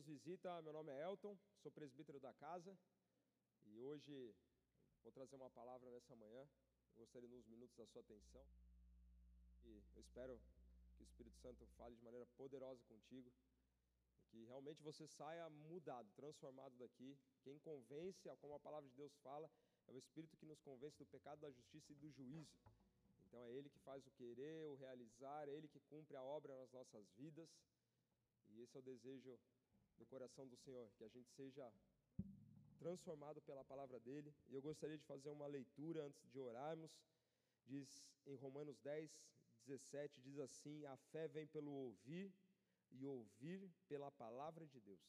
nos visita, meu nome é Elton, sou presbítero da casa e hoje vou trazer uma palavra nessa manhã. Eu gostaria de uns minutos da sua atenção e eu espero que o Espírito Santo fale de maneira poderosa contigo, que realmente você saia mudado, transformado daqui. Quem convence, como a palavra de Deus fala, é o Espírito que nos convence do pecado, da justiça e do juízo. Então é Ele que faz o querer, o realizar, é Ele que cumpre a obra nas nossas vidas. E esse é o desejo do coração do Senhor, que a gente seja transformado pela palavra dele. E eu gostaria de fazer uma leitura antes de orarmos. Diz em Romanos 10, 17, diz assim: A fé vem pelo ouvir e ouvir pela palavra de Deus.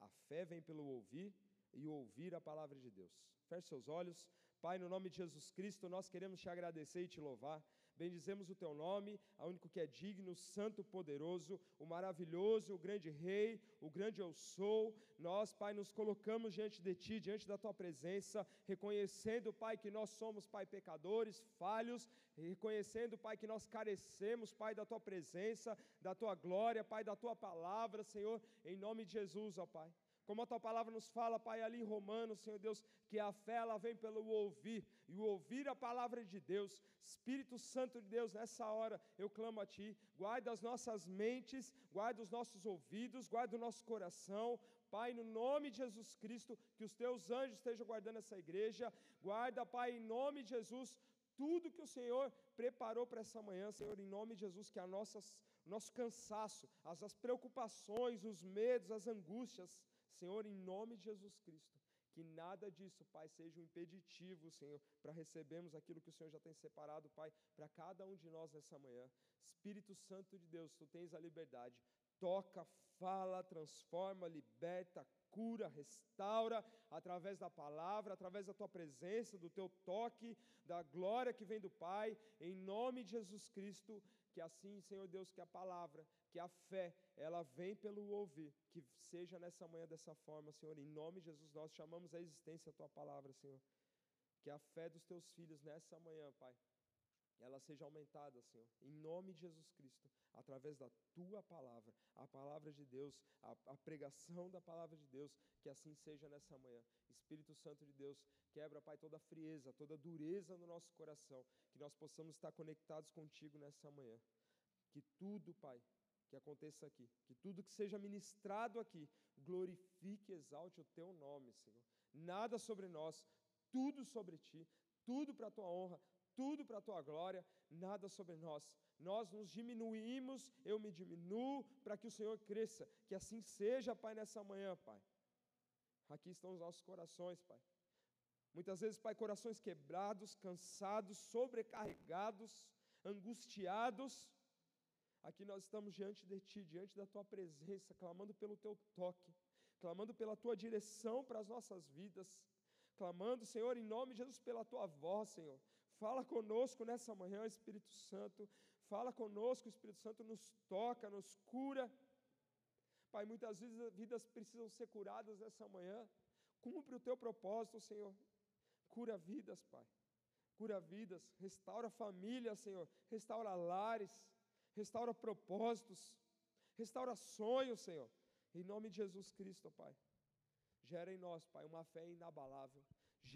A fé vem pelo ouvir e ouvir a palavra de Deus. Feche seus olhos. Pai, no nome de Jesus Cristo, nós queremos te agradecer e te louvar. Bendizemos o teu nome, a único que é digno, santo, poderoso, o maravilhoso, o grande rei, o grande eu sou. Nós, Pai, nos colocamos diante de ti, diante da tua presença, reconhecendo, Pai, que nós somos, Pai, pecadores, falhos, reconhecendo, Pai, que nós carecemos, Pai, da tua presença, da tua glória, Pai, da tua palavra, Senhor, em nome de Jesus, ó Pai. Como a tua palavra nos fala, Pai, ali em Romanos, Senhor Deus, que a fé ela vem pelo ouvir, e o ouvir a palavra de Deus. Espírito Santo de Deus, nessa hora eu clamo a Ti, guarda as nossas mentes, guarda os nossos ouvidos, guarda o nosso coração, Pai, no nome de Jesus Cristo, que os teus anjos estejam guardando essa igreja, guarda, Pai, em nome de Jesus, tudo que o Senhor preparou para essa manhã, Senhor, em nome de Jesus, que a nossas, nosso cansaço, as, as preocupações, os medos, as angústias, Senhor, em nome de Jesus Cristo, que nada disso, Pai, seja um impeditivo, Senhor, para recebermos aquilo que o Senhor já tem separado, Pai, para cada um de nós nessa manhã. Espírito Santo de Deus, tu tens a liberdade. Toca, fala, transforma, liberta, cura, restaura, através da palavra, através da tua presença, do teu toque, da glória que vem do Pai, em nome de Jesus Cristo, que assim, Senhor Deus, que a palavra, que a fé, ela vem pelo ouvir, que seja nessa manhã dessa forma, Senhor, em nome de Jesus, nós chamamos a existência a tua palavra, Senhor, que a fé dos teus filhos nessa manhã, Pai, ela seja aumentada, Senhor, em nome de Jesus Cristo, através da tua palavra, a palavra de Deus, a, a, pregação da palavra de Deus, que assim seja nessa manhã. Espírito Santo de Deus, quebra, Pai, toda frieza, toda dureza no nosso coração, que nós possamos estar conectados contigo nessa manhã. Que tudo, Pai, que aconteça aqui, que tudo que seja ministrado aqui glorifique e exalte o teu nome, Senhor. Nada sobre nós, tudo sobre ti, tudo para a tua honra, tudo para a tua glória, nada sobre nós. Nós nos diminuímos, eu me diminuo para que o Senhor cresça. Que assim seja, Pai, nessa manhã, Pai. Aqui estão os nossos corações, Pai. Muitas vezes, Pai, corações quebrados, cansados, sobrecarregados, angustiados. Aqui nós estamos diante de Ti, diante da Tua presença, clamando pelo Teu toque, clamando pela Tua direção para as nossas vidas, clamando, Senhor, em nome de Jesus, pela Tua voz, Senhor. Fala conosco nessa manhã, Espírito Santo. Fala conosco, Espírito Santo nos toca, nos cura. Pai, muitas vezes as vidas precisam ser curadas nessa manhã. Cumpre o teu propósito, Senhor. Cura vidas, Pai. Cura vidas, restaura famílias, Senhor. Restaura lares, restaura propósitos, restaura sonhos, Senhor. Em nome de Jesus Cristo, Pai. Gera em nós, Pai, uma fé inabalável.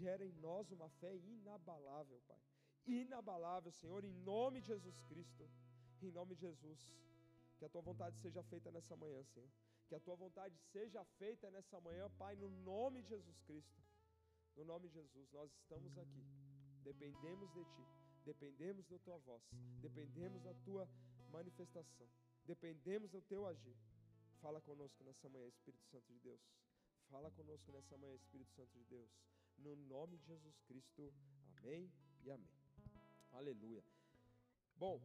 Gera em nós uma fé inabalável, Pai inabalável, Senhor, em nome de Jesus Cristo, em nome de Jesus. Que a tua vontade seja feita nessa manhã, Senhor. Que a tua vontade seja feita nessa manhã, Pai, no nome de Jesus Cristo. No nome de Jesus, nós estamos aqui. Dependemos de Ti, dependemos da Tua voz, dependemos da Tua manifestação, dependemos do Teu agir. Fala conosco nessa manhã, Espírito Santo de Deus. Fala conosco nessa manhã, Espírito Santo de Deus. No nome de Jesus Cristo. Amém e amém. Aleluia. Bom,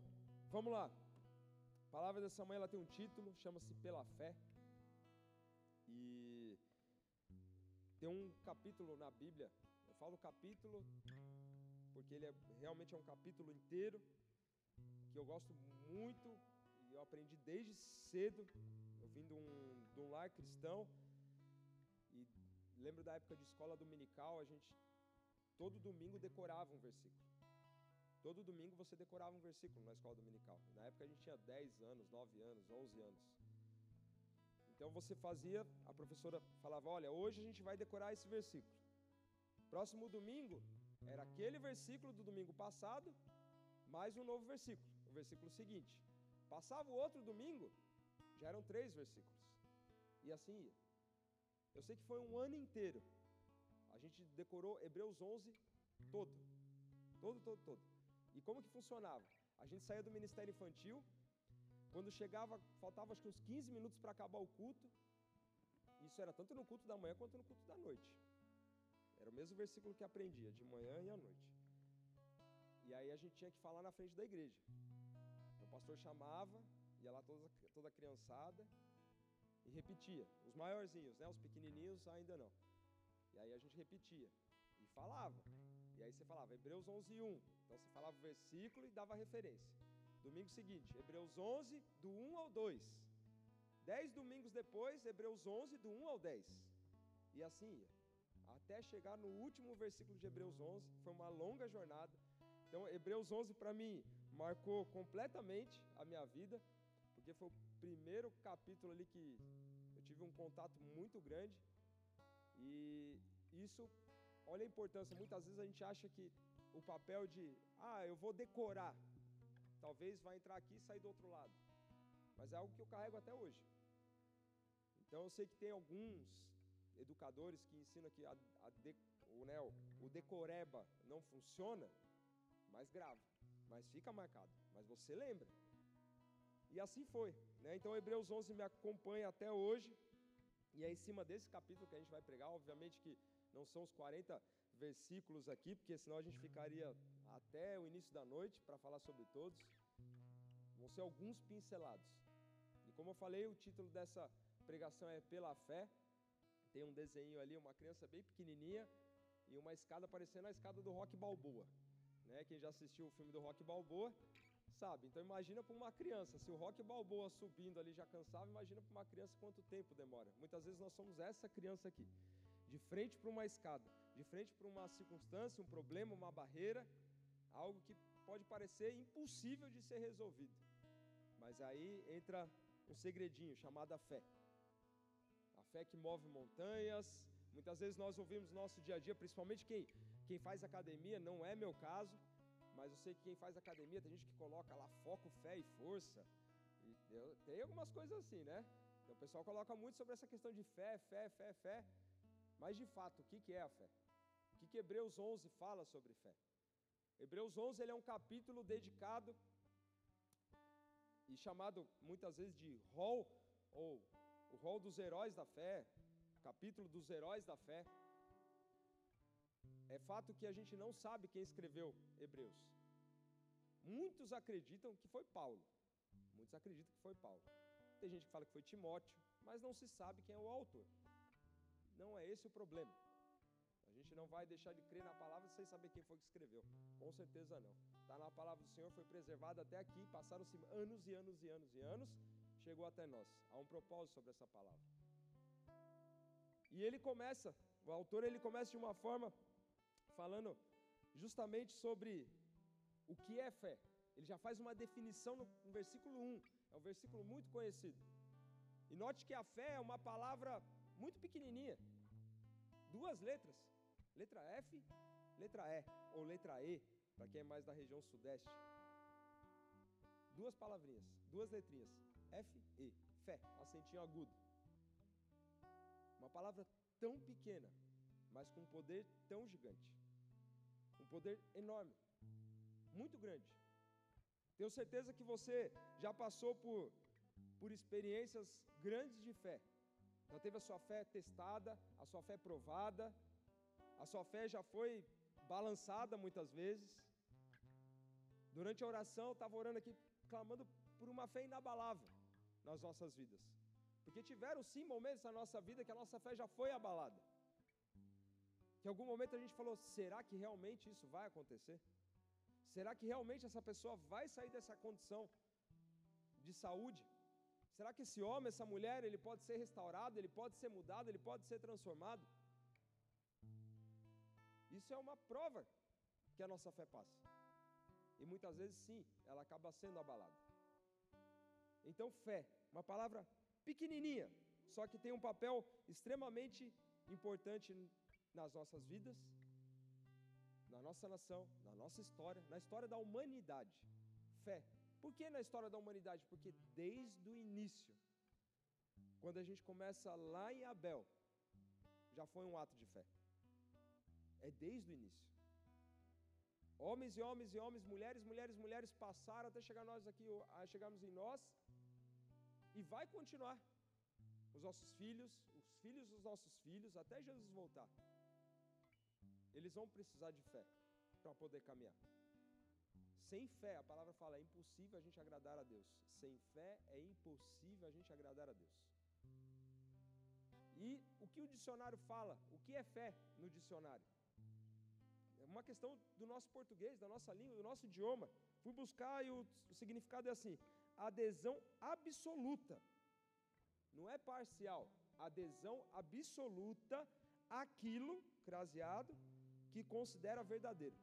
vamos lá. A palavra dessa manhã ela tem um título, chama-se Pela Fé. E tem um capítulo na Bíblia. Eu falo capítulo porque ele é, realmente é um capítulo inteiro que eu gosto muito e eu aprendi desde cedo. Eu vim de um, de um lar cristão lembro da época de escola dominical, a gente todo domingo decorava um versículo. Todo domingo você decorava um versículo na escola dominical. Na época a gente tinha 10 anos, 9 anos, 11 anos. Então você fazia, a professora falava: Olha, hoje a gente vai decorar esse versículo. Próximo domingo era aquele versículo do domingo passado, mais um novo versículo, o versículo seguinte. Passava o outro domingo, já eram três versículos. E assim ia. Eu sei que foi um ano inteiro. A gente decorou Hebreus 11 todo. Todo, todo, todo. E como que funcionava? A gente saía do ministério infantil, quando chegava, faltava acho que uns 15 minutos para acabar o culto. Isso era tanto no culto da manhã quanto no culto da noite. Era o mesmo versículo que aprendia, de manhã e à noite. E aí a gente tinha que falar na frente da igreja. O pastor chamava, ia lá toda, toda criançada e repetia. Os maiorzinhos, né? Os pequenininhos ainda não. E aí a gente repetia e falava. E aí você falava Hebreus 11, 1. Então você falava o versículo e dava referência. Domingo seguinte, Hebreus 11, do 1 ao 2. Dez domingos depois, Hebreus 11, do 1 ao 10. E assim ia. Até chegar no último versículo de Hebreus 11. Foi uma longa jornada. Então, Hebreus 11 para mim marcou completamente a minha vida, porque foi o primeiro capítulo ali que eu tive um contato muito grande. E isso, olha a importância. Muitas vezes a gente acha que o papel de, ah, eu vou decorar, talvez vai entrar aqui e sair do outro lado. Mas é algo que eu carrego até hoje. Então eu sei que tem alguns educadores que ensinam que a, a de, o, né, o decoreba não funciona, mas grava, mas fica marcado, mas você lembra. E assim foi. Né? Então Hebreus 11 me acompanha até hoje. E é em cima desse capítulo que a gente vai pregar. Obviamente que não são os 40 versículos aqui, porque senão a gente ficaria até o início da noite para falar sobre todos. Vão ser alguns pincelados. E como eu falei, o título dessa pregação é Pela Fé. Tem um desenho ali, uma criança bem pequenininha e uma escada parecendo a escada do Rock Balboa. Né? Quem já assistiu o filme do Rock Balboa sabe. Então imagina para uma criança, se o Rock Balboa subindo ali já cansava, imagina para uma criança quanto tempo demora. Muitas vezes nós somos essa criança aqui, de frente para uma escada, de frente para uma circunstância, um problema, uma barreira, algo que pode parecer impossível de ser resolvido. Mas aí entra um segredinho chamado a fé. A fé que move montanhas. Muitas vezes nós ouvimos no nosso dia a dia, principalmente quem, quem faz academia, não é meu caso, mas eu sei que quem faz academia, tem gente que coloca lá foco, fé e força. E eu, tem algumas coisas assim, né? Então o pessoal coloca muito sobre essa questão de fé, fé, fé, fé. Mas de fato, o que, que é a fé? O que, que Hebreus 11 fala sobre fé? Hebreus 11 ele é um capítulo dedicado e chamado muitas vezes de rol ou o rol dos heróis da fé, capítulo dos heróis da fé. É fato que a gente não sabe quem escreveu Hebreus. Muitos acreditam que foi Paulo. Muitos acreditam que foi Paulo. Tem gente que fala que foi Timóteo, mas não se sabe quem é o autor. Não é esse o problema. A gente não vai deixar de crer na palavra sem saber quem foi que escreveu. Com certeza não. Está na palavra do Senhor, foi preservada até aqui, passaram-se anos e anos e anos e anos, chegou até nós. Há um propósito sobre essa palavra. E ele começa, o autor ele começa de uma forma falando justamente sobre o que é fé. Ele já faz uma definição no, no versículo 1, é um versículo muito conhecido. E note que a fé é uma palavra muito pequenininha, duas letras, letra F, letra E, ou letra E, para quem é mais da região sudeste. Duas palavrinhas, duas letrinhas, F, E, fé, acentinho agudo. Uma palavra tão pequena, mas com um poder tão gigante poder enorme, muito grande. Tenho certeza que você já passou por, por experiências grandes de fé. Já teve a sua fé testada, a sua fé provada, a sua fé já foi balançada muitas vezes. Durante a oração, estava orando aqui, clamando por uma fé inabalável nas nossas vidas. Porque tiveram sim momentos na nossa vida que a nossa fé já foi abalada. Em algum momento a gente falou: será que realmente isso vai acontecer? Será que realmente essa pessoa vai sair dessa condição de saúde? Será que esse homem, essa mulher, ele pode ser restaurado, ele pode ser mudado, ele pode ser transformado? Isso é uma prova que a nossa fé passa. E muitas vezes, sim, ela acaba sendo abalada. Então, fé, uma palavra pequenininha, só que tem um papel extremamente importante nas nossas vidas, na nossa nação, na nossa história, na história da humanidade. Fé. Por que na história da humanidade? Porque desde o início, quando a gente começa lá em Abel, já foi um ato de fé. É desde o início. Homens e homens e homens, mulheres, mulheres, mulheres passaram até chegar nós aqui, chegarmos em nós, e vai continuar. Os nossos filhos, os filhos dos nossos filhos, até Jesus voltar. Eles vão precisar de fé para poder caminhar. Sem fé, a palavra fala, é impossível a gente agradar a Deus. Sem fé é impossível a gente agradar a Deus. E o que o dicionário fala? O que é fé no dicionário? É uma questão do nosso português, da nossa língua, do nosso idioma. Fui buscar e o, significado é assim: adesão absoluta. Não é parcial. Adesão absoluta àquilo, craseado, que considera verdadeiro.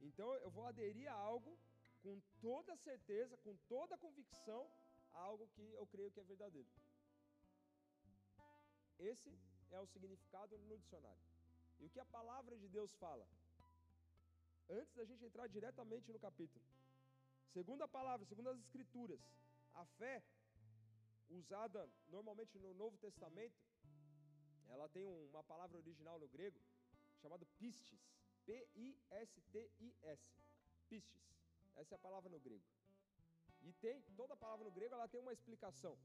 Então eu vou aderir a algo com toda certeza, com toda convicção, a algo que eu creio que é verdadeiro. Esse é o significado no dicionário. E o que a palavra de Deus fala? Antes da gente entrar diretamente no capítulo. Segundo a palavra, segundo as escrituras, a fé usada normalmente no Novo Testamento, ela tem uma palavra original no grego chamada pistis. P-I-S-T-I-S. Pistis. Essa é a palavra no grego. E tem, toda palavra no grego ela tem uma explicação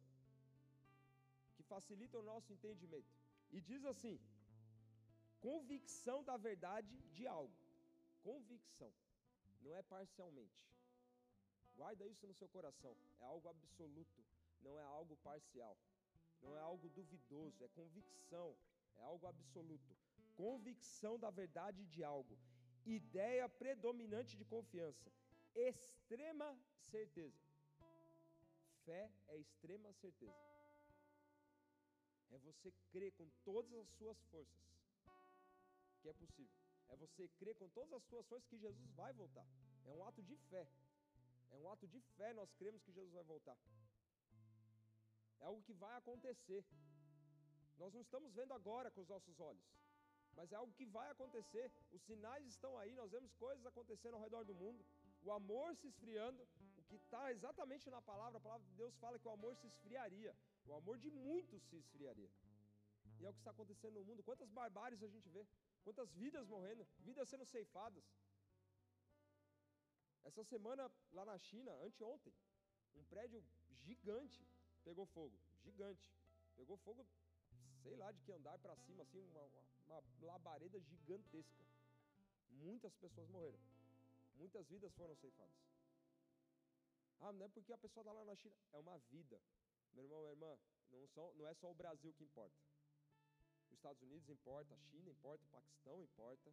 que facilita o nosso entendimento. E diz assim: convicção da verdade de algo. Convicção. Não é parcialmente. Guarda isso no seu coração. É algo absoluto. Não é algo parcial. Não é algo duvidoso. É convicção. É algo absoluto. Convicção da verdade de algo. Ideia predominante de confiança. Extrema certeza. Fé é extrema certeza. É você crer com todas as suas forças que é possível. É você crer com todas as suas forças que Jesus vai voltar. É um ato de fé. É um ato de fé nós cremos que Jesus vai voltar. É algo que vai acontecer. Nós não estamos vendo agora com os nossos olhos, mas é algo que vai acontecer. Os sinais estão aí, nós vemos coisas acontecendo ao redor do mundo, o amor se esfriando, o que está exatamente na palavra, a palavra de Deus fala que o amor se esfriaria, o amor de muitos se esfriaria. E é o que está acontecendo no mundo. Quantas barbáries a gente vê, quantas vidas morrendo, vidas sendo ceifadas. Essa semana lá na China, anteontem, um prédio gigante pegou fogo, gigante. Pegou fogo sei lá de que andar para cima, assim, uma, uma, labareda gigantesca. Muitas pessoas morreram. Muitas vidas foram ceifadas. Ah, não é porque a pessoa está lá na China. É uma vida. Meu irmão, minha irmã, não, são, não é só o Brasil que importa. Os Estados Unidos importa, a China importa, o Paquistão importa.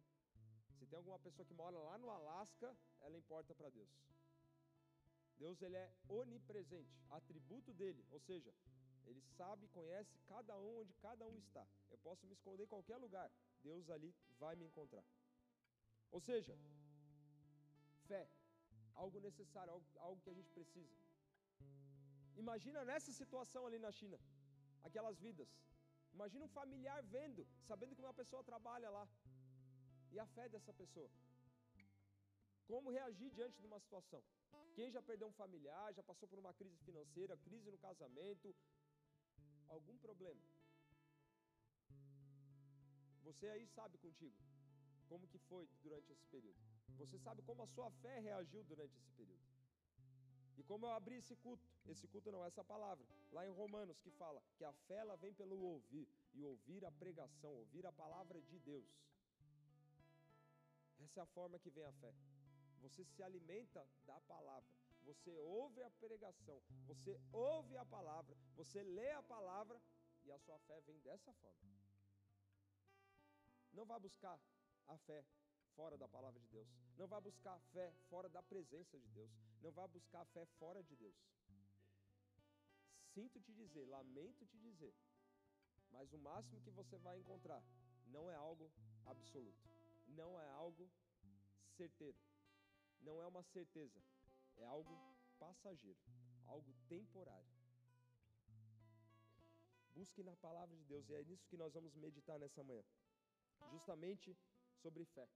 Se tem alguma pessoa que mora lá no Alasca, ela importa para Deus. Deus ele é onipresente, atributo dele, ou seja, ele sabe, conhece cada um onde cada um está. Eu posso me esconder em qualquer lugar. Deus ali vai me encontrar. Ou seja, fé, algo necessário, algo, algo que a gente precisa. Imagina nessa situação ali na China, aquelas vidas. Imagina um familiar vendo, sabendo que uma pessoa trabalha lá. E a fé dessa pessoa. Como reagir diante de uma situação? Quem já perdeu um familiar, já passou por uma crise financeira, crise no casamento, algum problema. Você aí sabe contigo como que foi durante esse período. Você sabe como a sua fé reagiu durante esse período. E como eu abri esse culto, esse culto não, essa palavra, lá em Romanos, que fala que a fé ela vem pelo ouvir, e ouvir a pregação, ouvir a palavra de Deus. Essa é a forma que vem a fé. Você se alimenta da palavra você ouve a pregação, você ouve a palavra, você lê a palavra e a sua fé vem dessa forma. Não vá buscar a fé fora da palavra de Deus. Não vá buscar a fé fora da presença de Deus. Não vá buscar a fé fora de Deus. Sinto te dizer, lamento te dizer, mas o máximo que você vai encontrar não é algo absoluto, não é algo certeiro, não é uma certeza, é algo passageiro, algo temporário. busque na palavra de Deus. E é nisso que nós vamos meditar nessa manhã. Justamente sobre fé.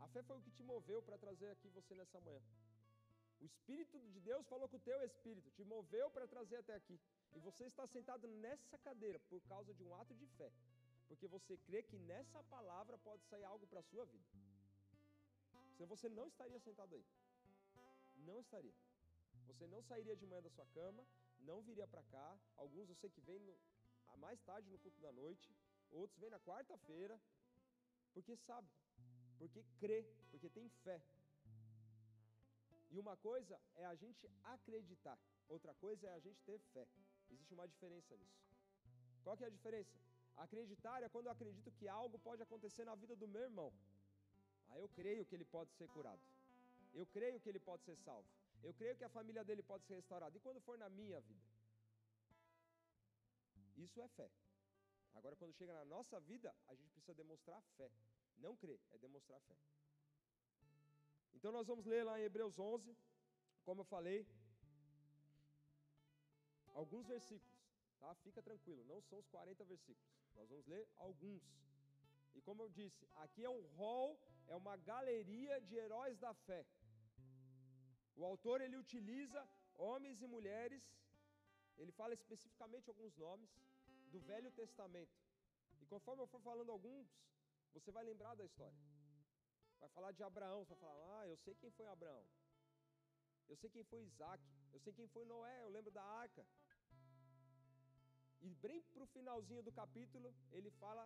A fé foi o que te moveu para trazer aqui você nessa manhã. O Espírito de Deus falou com o teu espírito, te moveu para trazer até aqui. E você está sentado nessa cadeira por causa de um ato de fé. Porque você crê que nessa palavra pode sair algo para a sua vida. Senão você não estaria sentado aí. Não estaria. Você não sairia de manhã da sua cama, não viria para cá. Alguns eu sei que vêm mais tarde no culto da noite, outros vêm na quarta-feira, porque sabe, porque crê, porque tem fé. E uma coisa é a gente acreditar, outra coisa é a gente ter fé. Existe uma diferença nisso. Qual que é a diferença? Acreditar é quando eu acredito que algo pode acontecer na vida do meu irmão. Eu creio que ele pode ser curado. Eu creio que ele pode ser salvo. Eu creio que a família dele pode ser restaurada. E quando for na minha vida? Isso é fé. Agora, quando chega na nossa vida, a gente precisa demonstrar fé. Não crer, é demonstrar fé. Então, nós vamos ler lá em Hebreus 11, como eu falei, alguns versículos, tá? Fica tranquilo, não são os 40 versículos. Nós vamos ler alguns. E como eu disse, aqui é um rol, é uma galeria de heróis da fé. O autor ele utiliza homens e mulheres, ele fala especificamente alguns nomes do Velho Testamento. E conforme eu for falando alguns, você vai lembrar da história. Vai falar de Abraão, você vai falar: "Ah, eu sei quem foi Abraão. Eu sei quem foi Isaac, eu sei quem foi Noé, eu lembro da arca". E bem para o finalzinho do capítulo, ele fala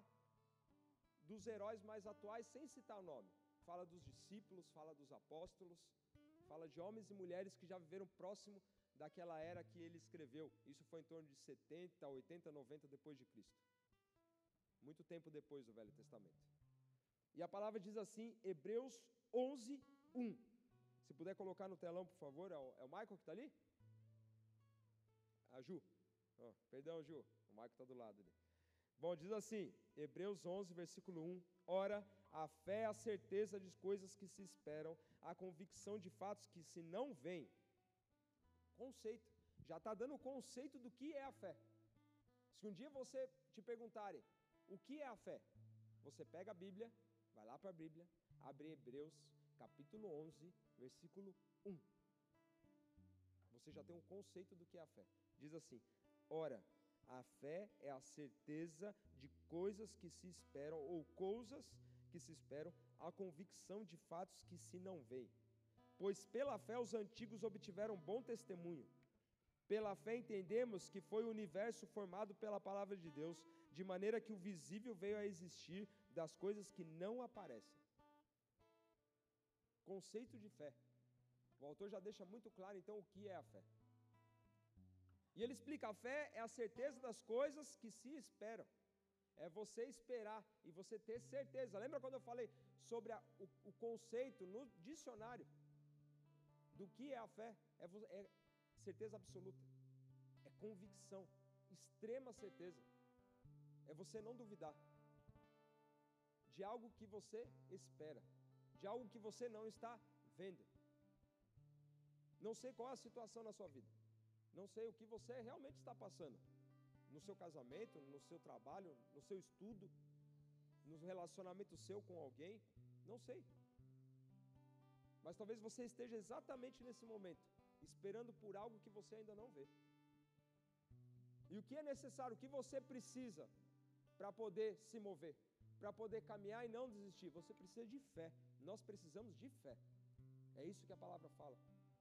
dos heróis mais atuais sem citar o nome. Fala dos discípulos, fala dos apóstolos, fala de homens e mulheres que já viveram próximo daquela era que ele escreveu. Isso foi em torno de 70, 80, 90 depois de Cristo. Muito tempo depois do Velho Testamento. E a palavra diz assim, Hebreus 11, 1. Se puder colocar no telão, por favor, é o, é o Michael que está ali? A Ju. Oh, perdão, Ju. O Michael está do lado ali. Bom, diz assim, Hebreus 11, versículo 1. Ora, a fé é a certeza de coisas que se esperam, a convicção de fatos que se não veem. Conceito. Já está dando o conceito do que é a fé. Se um dia você te perguntarem o que é a fé, você pega a Bíblia, vai lá para a Bíblia, abre Hebreus, capítulo 11, versículo 1. Você já tem um conceito do que é a fé. Diz assim: Ora, a fé é a certeza de coisas que se esperam, ou coisas que se esperam, a convicção de fatos que se não veem. Pois pela fé os antigos obtiveram bom testemunho. Pela fé entendemos que foi o universo formado pela palavra de Deus, de maneira que o visível veio a existir das coisas que não aparecem. Conceito de fé. O autor já deixa muito claro então o que é a fé. E ele explica: a fé é a certeza das coisas que se esperam. É você esperar e você ter certeza. Lembra quando eu falei sobre a, o, o, conceito no dicionário do que é a fé? É, é certeza absoluta, é convicção, extrema certeza. É você não duvidar de algo que você espera, de algo que você não está vendo. Não sei qual é a situação na sua vida. Não sei o que você realmente está passando. No seu casamento, no seu trabalho, no seu estudo, no relacionamento seu com alguém. Não sei. Mas talvez você esteja exatamente nesse momento, esperando por algo que você ainda não vê. E o que é necessário, o que você precisa para poder se mover, para poder caminhar e não desistir? Você precisa de fé. Nós precisamos de fé. É isso que a palavra fala.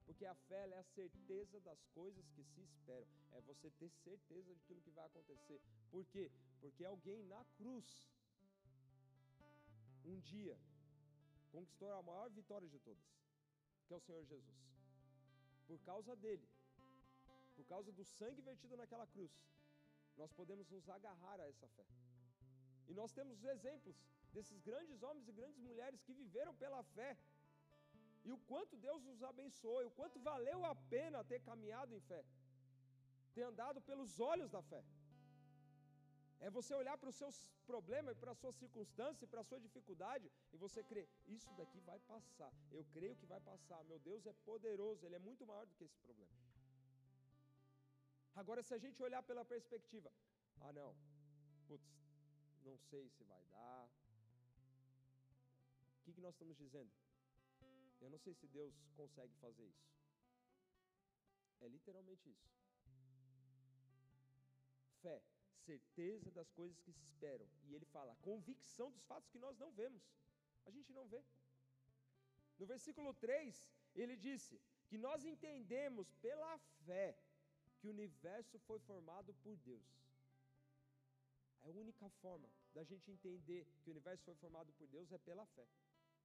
Porque a fé é a certeza das coisas que se esperam. É você ter certeza daquilo que vai acontecer. Por quê? Porque alguém na cruz, um dia, conquistou a maior vitória de todas, que é o Senhor Jesus. Por causa dele, por causa do sangue vertido naquela cruz, nós podemos nos agarrar a essa fé. E nós temos exemplos desses grandes homens e grandes mulheres que viveram pela fé e o quanto Deus nos abençoou, e o quanto valeu a pena ter caminhado em fé, ter andado pelos olhos da fé. É você olhar para os seus problemas, para a sua circunstância, para a sua dificuldade, e você crer, isso daqui vai passar. Eu creio que vai passar. Meu Deus é poderoso, Ele é muito maior do que esse problema. Agora, se a gente olhar pela perspectiva, Ah, não, putz, não sei se vai dar. O que, que nós estamos dizendo? Eu não sei se Deus consegue fazer isso. É literalmente isso. Fé, certeza das coisas que se esperam. E ele fala, convicção dos fatos que nós não vemos. A gente não vê. No versículo 3, ele disse que nós entendemos pela fé que o universo foi formado por Deus. A única forma da gente entender que o universo foi formado por Deus é pela fé.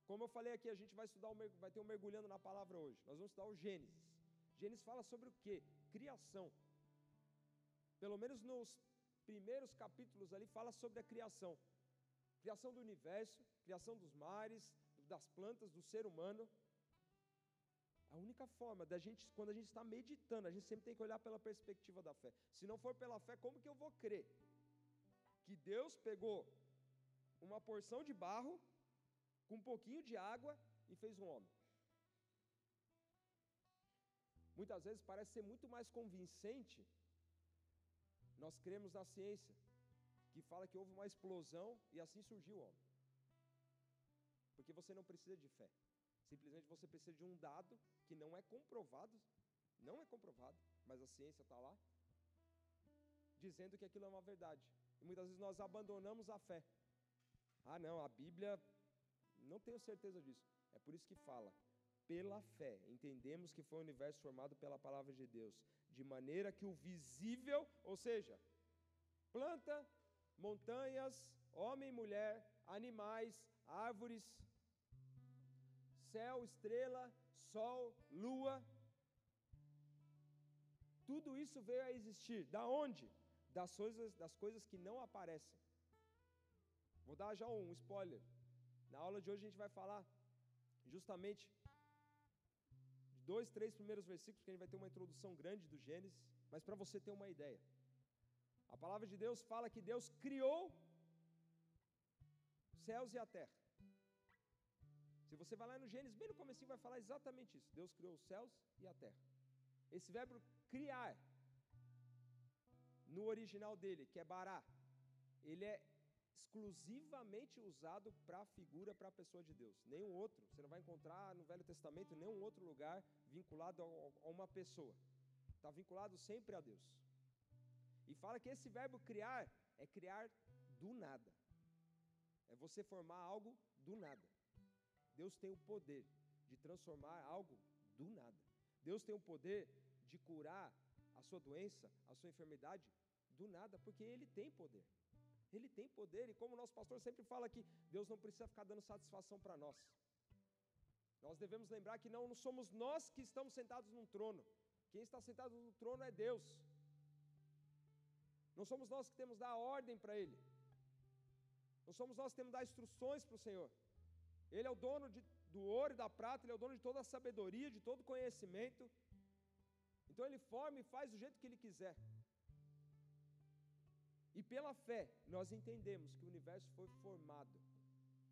Como eu falei aqui, a gente vai estudar, vai ter um mergulhando na palavra hoje. Nós vamos estudar o Gênesis. Gênesis fala sobre o que? Criação. Pelo menos nos primeiros capítulos ali fala sobre a criação. Criação do universo, criação dos mares, das plantas, do ser humano. A única forma da gente, quando a gente está meditando, a gente sempre tem que olhar pela perspectiva da fé. Se não for pela fé, como que eu vou crer? Que Deus pegou uma porção de barro com um pouquinho de água e fez um homem. Muitas vezes parece ser muito mais convincente nós cremos na ciência, que fala que houve uma explosão e assim surgiu o homem. Porque você não precisa de fé. Simplesmente você precisa de um dado que não é comprovado, não é comprovado, mas a ciência está lá, dizendo que aquilo é uma verdade. E muitas vezes nós abandonamos a fé. Ah, não, a Bíblia, não tenho certeza disso. É por isso que fala, pela fé, entendemos que foi o universo formado pela palavra de Deus, de maneira que o visível, ou seja, planta, montanhas, homem e mulher, animais, árvores, céu, estrela, sol, lua, tudo isso veio a existir. Da onde? Das coisas, das coisas que não aparecem. Vou dar já um spoiler. Na aula de hoje a gente vai falar justamente de dois, três primeiros versículos, que a gente vai ter uma introdução grande do Gênesis, mas para você ter uma ideia. A palavra de Deus fala que Deus criou céus e a terra. Se você vai lá no Gênesis, bem no começo vai falar exatamente isso. Deus criou os céus e a terra. Esse verbo criar, no original dele, que é bará, ele é exclusivamente usado para a figura, para a pessoa de Deus. Nenhum outro, você não vai encontrar no Velho Testamento nenhum outro lugar vinculado a uma pessoa. Está vinculado sempre a Deus. E fala que esse verbo criar é criar do nada. É você formar algo do nada. Deus tem o poder de transformar algo do nada. Deus tem o poder de curar a sua doença, a sua enfermidade do nada, porque Ele tem poder. Ele tem poder, e como nosso pastor sempre fala aqui, Deus não precisa ficar dando satisfação para nós. Nós devemos lembrar que não, somos nós que estamos sentados num trono. Quem está sentado no trono é Deus. Não somos nós que temos que dar ordem para Ele. Não somos nós que temos que dar instruções para o Senhor. Ele é o dono de, do ouro e da prata, Ele é o dono de toda a sabedoria, de todo o conhecimento. Então Ele forma e faz do jeito que Ele quiser. E pela fé, nós entendemos que o universo foi formado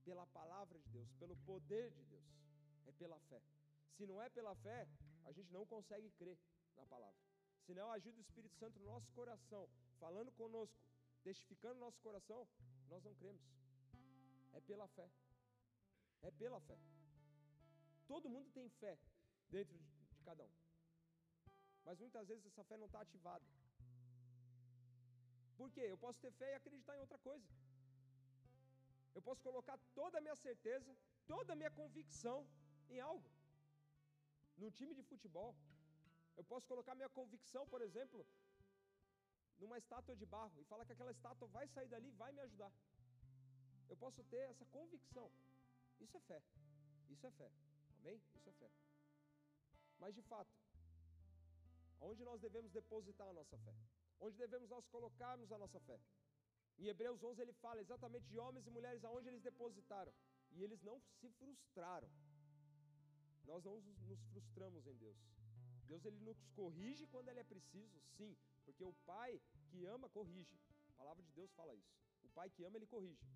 pela palavra de Deus, pelo poder de Deus. É pela fé. Se não é pela fé, a gente não consegue crer na palavra. Se não ajuda o Espírito Santo no nosso coração, falando conosco, testificando no nosso coração, nós não cremos. É pela fé. É pela fé. Todo mundo tem fé dentro de, de cada um. Mas muitas vezes essa fé não está ativada. Por quê? Eu posso ter fé e acreditar em outra coisa. Eu posso colocar toda a minha certeza, toda a minha convicção em algo. No time de futebol. Eu posso colocar minha convicção, por exemplo, numa estátua de barro e falar que aquela estátua vai sair dali e vai me ajudar. Eu posso ter essa convicção. Isso é fé. Isso é fé. Amém? Isso é fé. Mas de fato, aonde nós devemos depositar a nossa fé? Onde devemos nós colocarmos a nossa fé. Em Hebreus 11 ele fala exatamente de homens e mulheres aonde eles depositaram, e eles não se frustraram. Nós não nos frustramos em Deus. Deus ele nos corrige quando ele é preciso, sim, porque o pai que ama corrige. A palavra de Deus fala isso. O pai que ama ele corrige.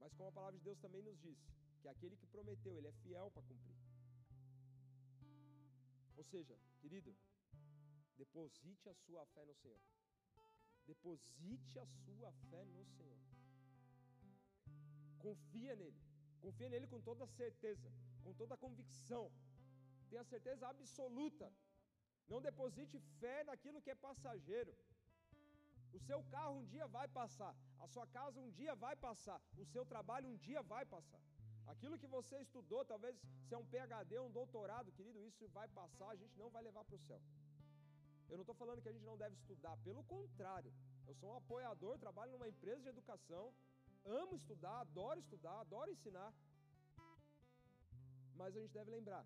Mas como a palavra de Deus também nos diz, que aquele que prometeu, ele é fiel para cumprir. Ou seja, querido, Deposite a sua fé no Senhor. Deposite a sua fé no Senhor. Confia nele. Confia nele com toda certeza, com toda convicção. Tenha certeza absoluta. Não deposite fé naquilo que é passageiro. O seu carro um dia vai passar, a sua casa um dia vai passar, o seu trabalho um dia vai passar. Aquilo que você estudou, talvez se é um PhD, um doutorado, querido, isso vai passar, a gente não vai levar para o céu. Eu não estou falando que a gente não deve estudar, pelo contrário, eu sou um apoiador, trabalho numa empresa de educação, amo estudar, adoro estudar, adoro ensinar. Mas a gente deve lembrar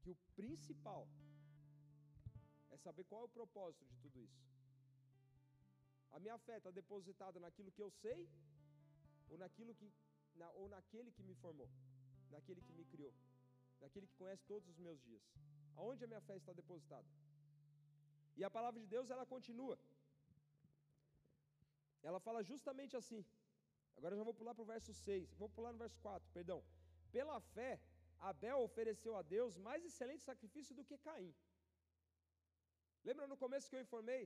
que o principal é saber qual é o propósito de tudo isso. A minha fé está depositada naquilo que eu sei ou naquilo que na, ou naquele que me formou, naquele que me criou, naquele que conhece todos os meus dias. Aonde a minha fé está depositada? E a palavra de Deus ela continua. Ela fala justamente assim. Agora eu já vou pular para o verso 6. Vou pular no verso 4, perdão. Pela fé, Abel ofereceu a Deus mais excelente sacrifício do que Caim. Lembra no começo que eu informei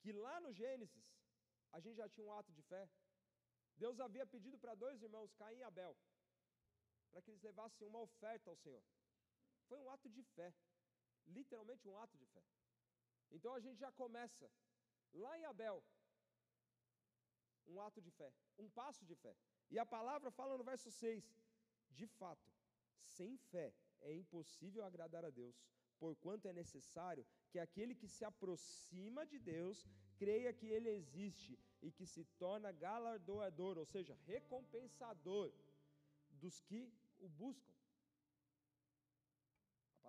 que lá no Gênesis a gente já tinha um ato de fé? Deus havia pedido para dois irmãos, Caim e Abel, para que eles levassem uma oferta ao Senhor. Foi um ato de fé, literalmente um ato de fé. Então a gente já começa lá em Abel, um ato de fé, um passo de fé. E a palavra fala no verso 6: de fato, sem fé é impossível agradar a Deus, porquanto é necessário que aquele que se aproxima de Deus creia que Ele existe e que se torna galardoador, ou seja, recompensador dos que o buscam.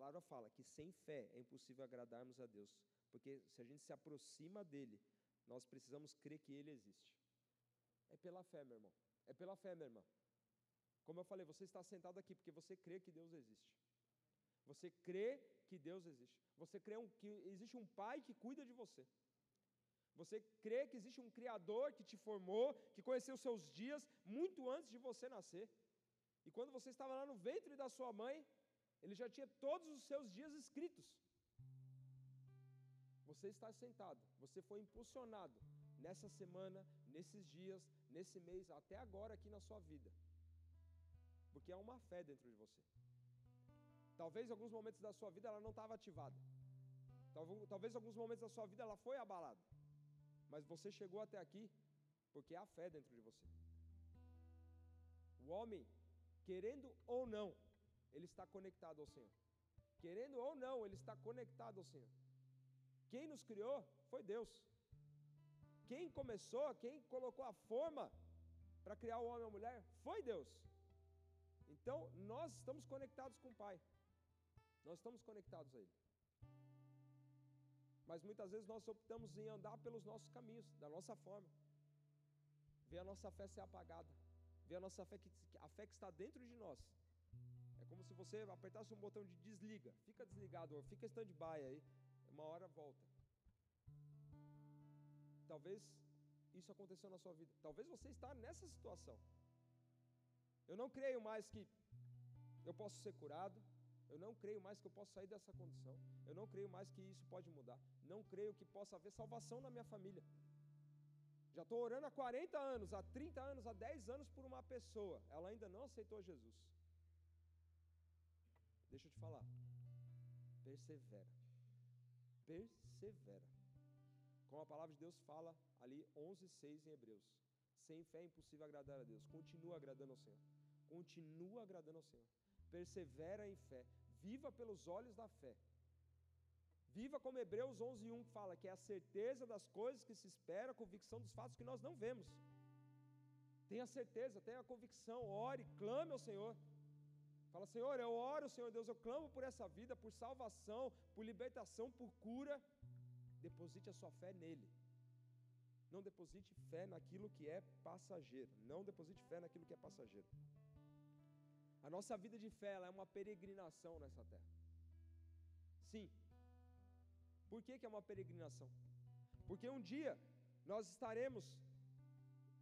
Palavra fala que sem fé é impossível agradarmos a Deus, porque se a gente se aproxima dele, nós precisamos crer que Ele existe. É pela fé, meu irmão. É pela fé, minha irmã. Como eu falei, você está sentado aqui porque você crê que Deus existe. Você crê que Deus existe. Você crê que existe um Pai que cuida de você. Você crê que existe um Criador que te formou, que conheceu seus dias muito antes de você nascer. E quando você estava lá no ventre da sua mãe, Ele já tinha todos os seus dias escritos. Você está sentado, você foi impulsionado nessa semana, nesses dias, nesse mês, até agora aqui na sua vida. Porque há uma fé dentro de você. Talvez em alguns momentos da sua vida ela não estava ativada. Talvez, em alguns momentos da sua vida ela foi abalada. Mas você chegou até aqui porque há fé dentro de você. O homem, querendo ou não, ele está conectado ao Senhor. Querendo ou não, ele está conectado ao Senhor. Quem nos criou foi Deus. Quem começou, quem colocou a forma para criar o homem e a mulher foi Deus. Então, nós estamos conectados com o Pai. Nós estamos conectados a Ele. Mas muitas vezes nós optamos em andar pelos nossos caminhos, da nossa forma. Ver a nossa fé ser apagada. Ver a nossa fé que a fé que está dentro de nós. Se você apertasse um botão de desliga, fica desligado, ou fica stand-by aí, uma hora volta. Talvez isso aconteceu na sua vida. Talvez você está nessa situação. Eu não creio mais que eu posso ser curado. Eu não creio mais que eu posso sair dessa condição. Eu não creio mais que isso pode mudar. Não creio que possa haver salvação na minha família. Já estou orando há 40 anos, há 30 anos, há 10 anos por uma pessoa. Ela ainda não aceitou Jesus. Deixa eu te falar. Persevera. Persevera. Como a palavra de Deus fala ali 11:6 em Hebreus. Sem fé é impossível agradar a Deus. Continua agradando ao Senhor. Continua agradando ao Senhor. Persevera em fé. Viva pelos olhos da fé. Viva como Hebreus 11:1 fala, que é a certeza das coisas que se espera, a convicção dos fatos que nós não vemos. Tenha certeza, tenha a convicção, ore, clame ao Senhor. Fala, Senhor, eu oro, Senhor Deus, eu clamo por essa vida, por salvação, por libertação, por cura. Deposite a sua fé nele. Não deposite fé naquilo que é passageiro. Não deposite fé naquilo que é passageiro. A nossa vida de fé é uma peregrinação nessa terra. Sim. Por que, que é uma peregrinação? Porque um dia nós estaremos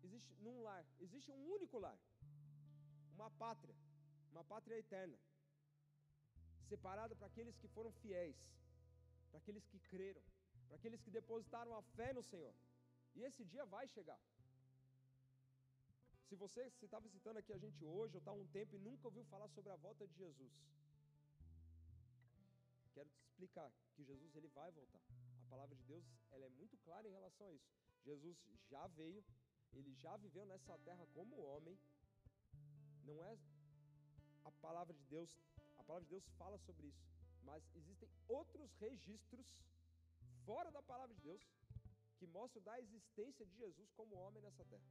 existe num lar, existe um único lar, uma pátria, uma pátria eterna, separada para aqueles que foram fiéis. para aqueles que creram, para aqueles que depositaram a fé no Senhor. E esse dia vai chegar. Se você está visitando aqui a gente hoje, ou está há um tempo e nunca ouviu falar sobre a volta de Jesus, quero te explicar que Jesus ele vai voltar. A palavra de Deus ela é muito clara em relação a isso. Jesus já veio, ele já viveu nessa terra como homem. Não é a palavra de Deus, a palavra de Deus fala sobre isso, mas existem outros registros fora da palavra de Deus que mostram da existência de Jesus como homem nessa terra.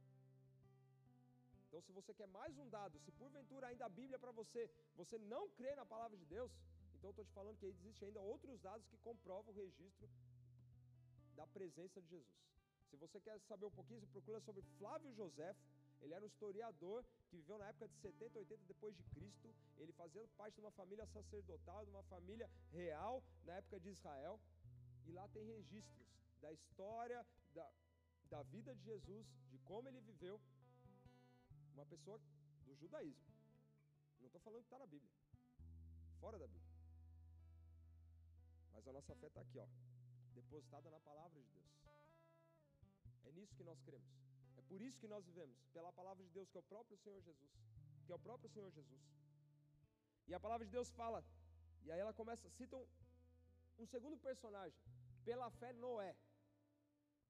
Então, se você quer mais um dado, se porventura ainda a Bíblia para você, você não crê na palavra de Deus, então estou te falando que existem ainda outros dados que comprovam o registro da presença de Jesus. Se você quer saber um pouquinho, você procura sobre Flávio José. Ele era um historiador que viveu na época de 70, 80 depois de Cristo. Ele fazia parte de uma família sacerdotal, de uma família real na época de Israel. E lá tem registros da história, da, da vida de Jesus, de como ele viveu. Uma pessoa do judaísmo. Não estou falando que está na Bíblia. Fora da Bíblia. Mas a nossa fé está aqui, ó, depositada na palavra de Deus. É nisso que nós cremos. Por isso que nós vivemos, pela palavra de Deus, que é o próprio Senhor Jesus. Que é o próprio Senhor Jesus. E a palavra de Deus fala, e aí ela começa, cita um, um segundo personagem, pela fé Noé.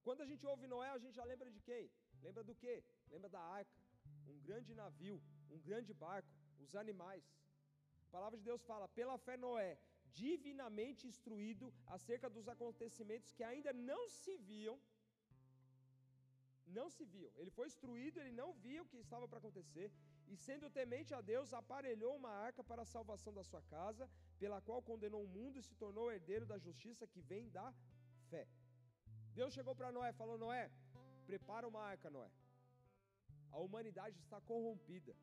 Quando a gente ouve Noé, a gente já lembra de quem? Lembra do quê? Lembra da arca, um grande navio, um grande barco, os animais. A palavra de Deus fala: pela fé Noé, divinamente instruído acerca dos acontecimentos que ainda não se viam, não se viam. Ele foi instruído, ele não via o que estava para acontecer, e sendo temente a Deus, aparelhou uma arca para a salvação da sua casa, pela qual condenou o mundo e se tornou herdeiro da justiça que vem da fé. Deus chegou para Noé e falou: Noé, prepara uma arca, Noé. A humanidade está corrompida.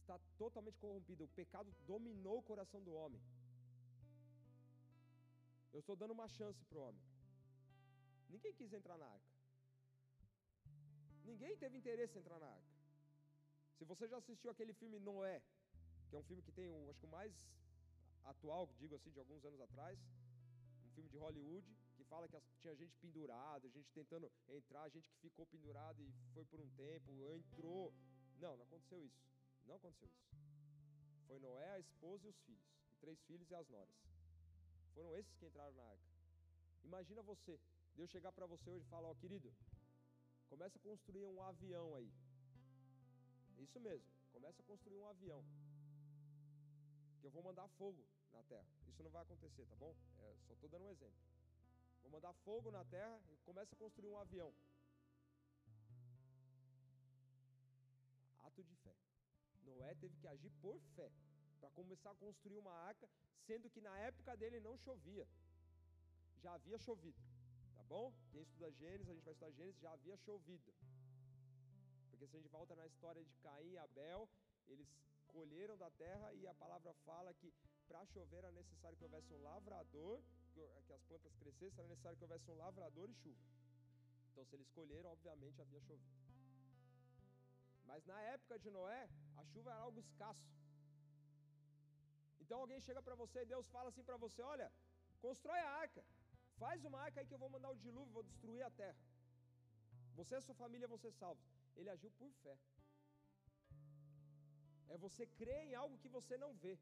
Está totalmente corrompida. O pecado dominou o coração do homem. Eu estou dando uma chance para o homem. Ninguém quis entrar na arca. Ninguém teve interesse em entrar na arca. Se você já assistiu aquele filme Noé, que é um filme que tem, acho que o mais atual, digo assim, de alguns anos atrás, um filme de Hollywood, que fala que tinha gente pendurada, gente tentando entrar, gente que ficou pendurada e foi por um tempo, entrou. Não, não aconteceu isso. Não aconteceu isso. Foi Noé, a esposa e os filhos, e três filhos e as noras. Foram esses que entraram na arca. Imagina você, Deus chegar para você hoje e falar, ó oh, querido, começa a construir um avião aí. Isso mesmo, começa a construir um avião. Que eu vou mandar fogo na terra. Isso não vai acontecer, tá bom? É, só estou dando um exemplo. Vou mandar fogo na terra e começa a construir um avião. Ato de fé. Noé teve que agir por fé para começar a construir uma arca, sendo que na época dele não chovia. Já havia chovido. Tá bom? Quem estuda Gênesis, a gente vai estudar Gênesis, já havia chovido. Porque se a gente volta na história de Caim e Abel, eles colheram da terra e a palavra fala que para chover era necessário que houvesse um lavrador, que as plantas crescessem, era necessário que houvesse um lavrador e chuva. Então, se eles colheram, obviamente havia chovido. Mas na época de Noé, a chuva era algo escasso. Então alguém chega para você e Deus fala assim para você: olha, constrói a arca, faz uma arca aí que eu vou mandar o dilúvio, vou destruir a terra. Você e sua família vão ser salvos. Ele agiu por fé. É você crer em algo que você não vê.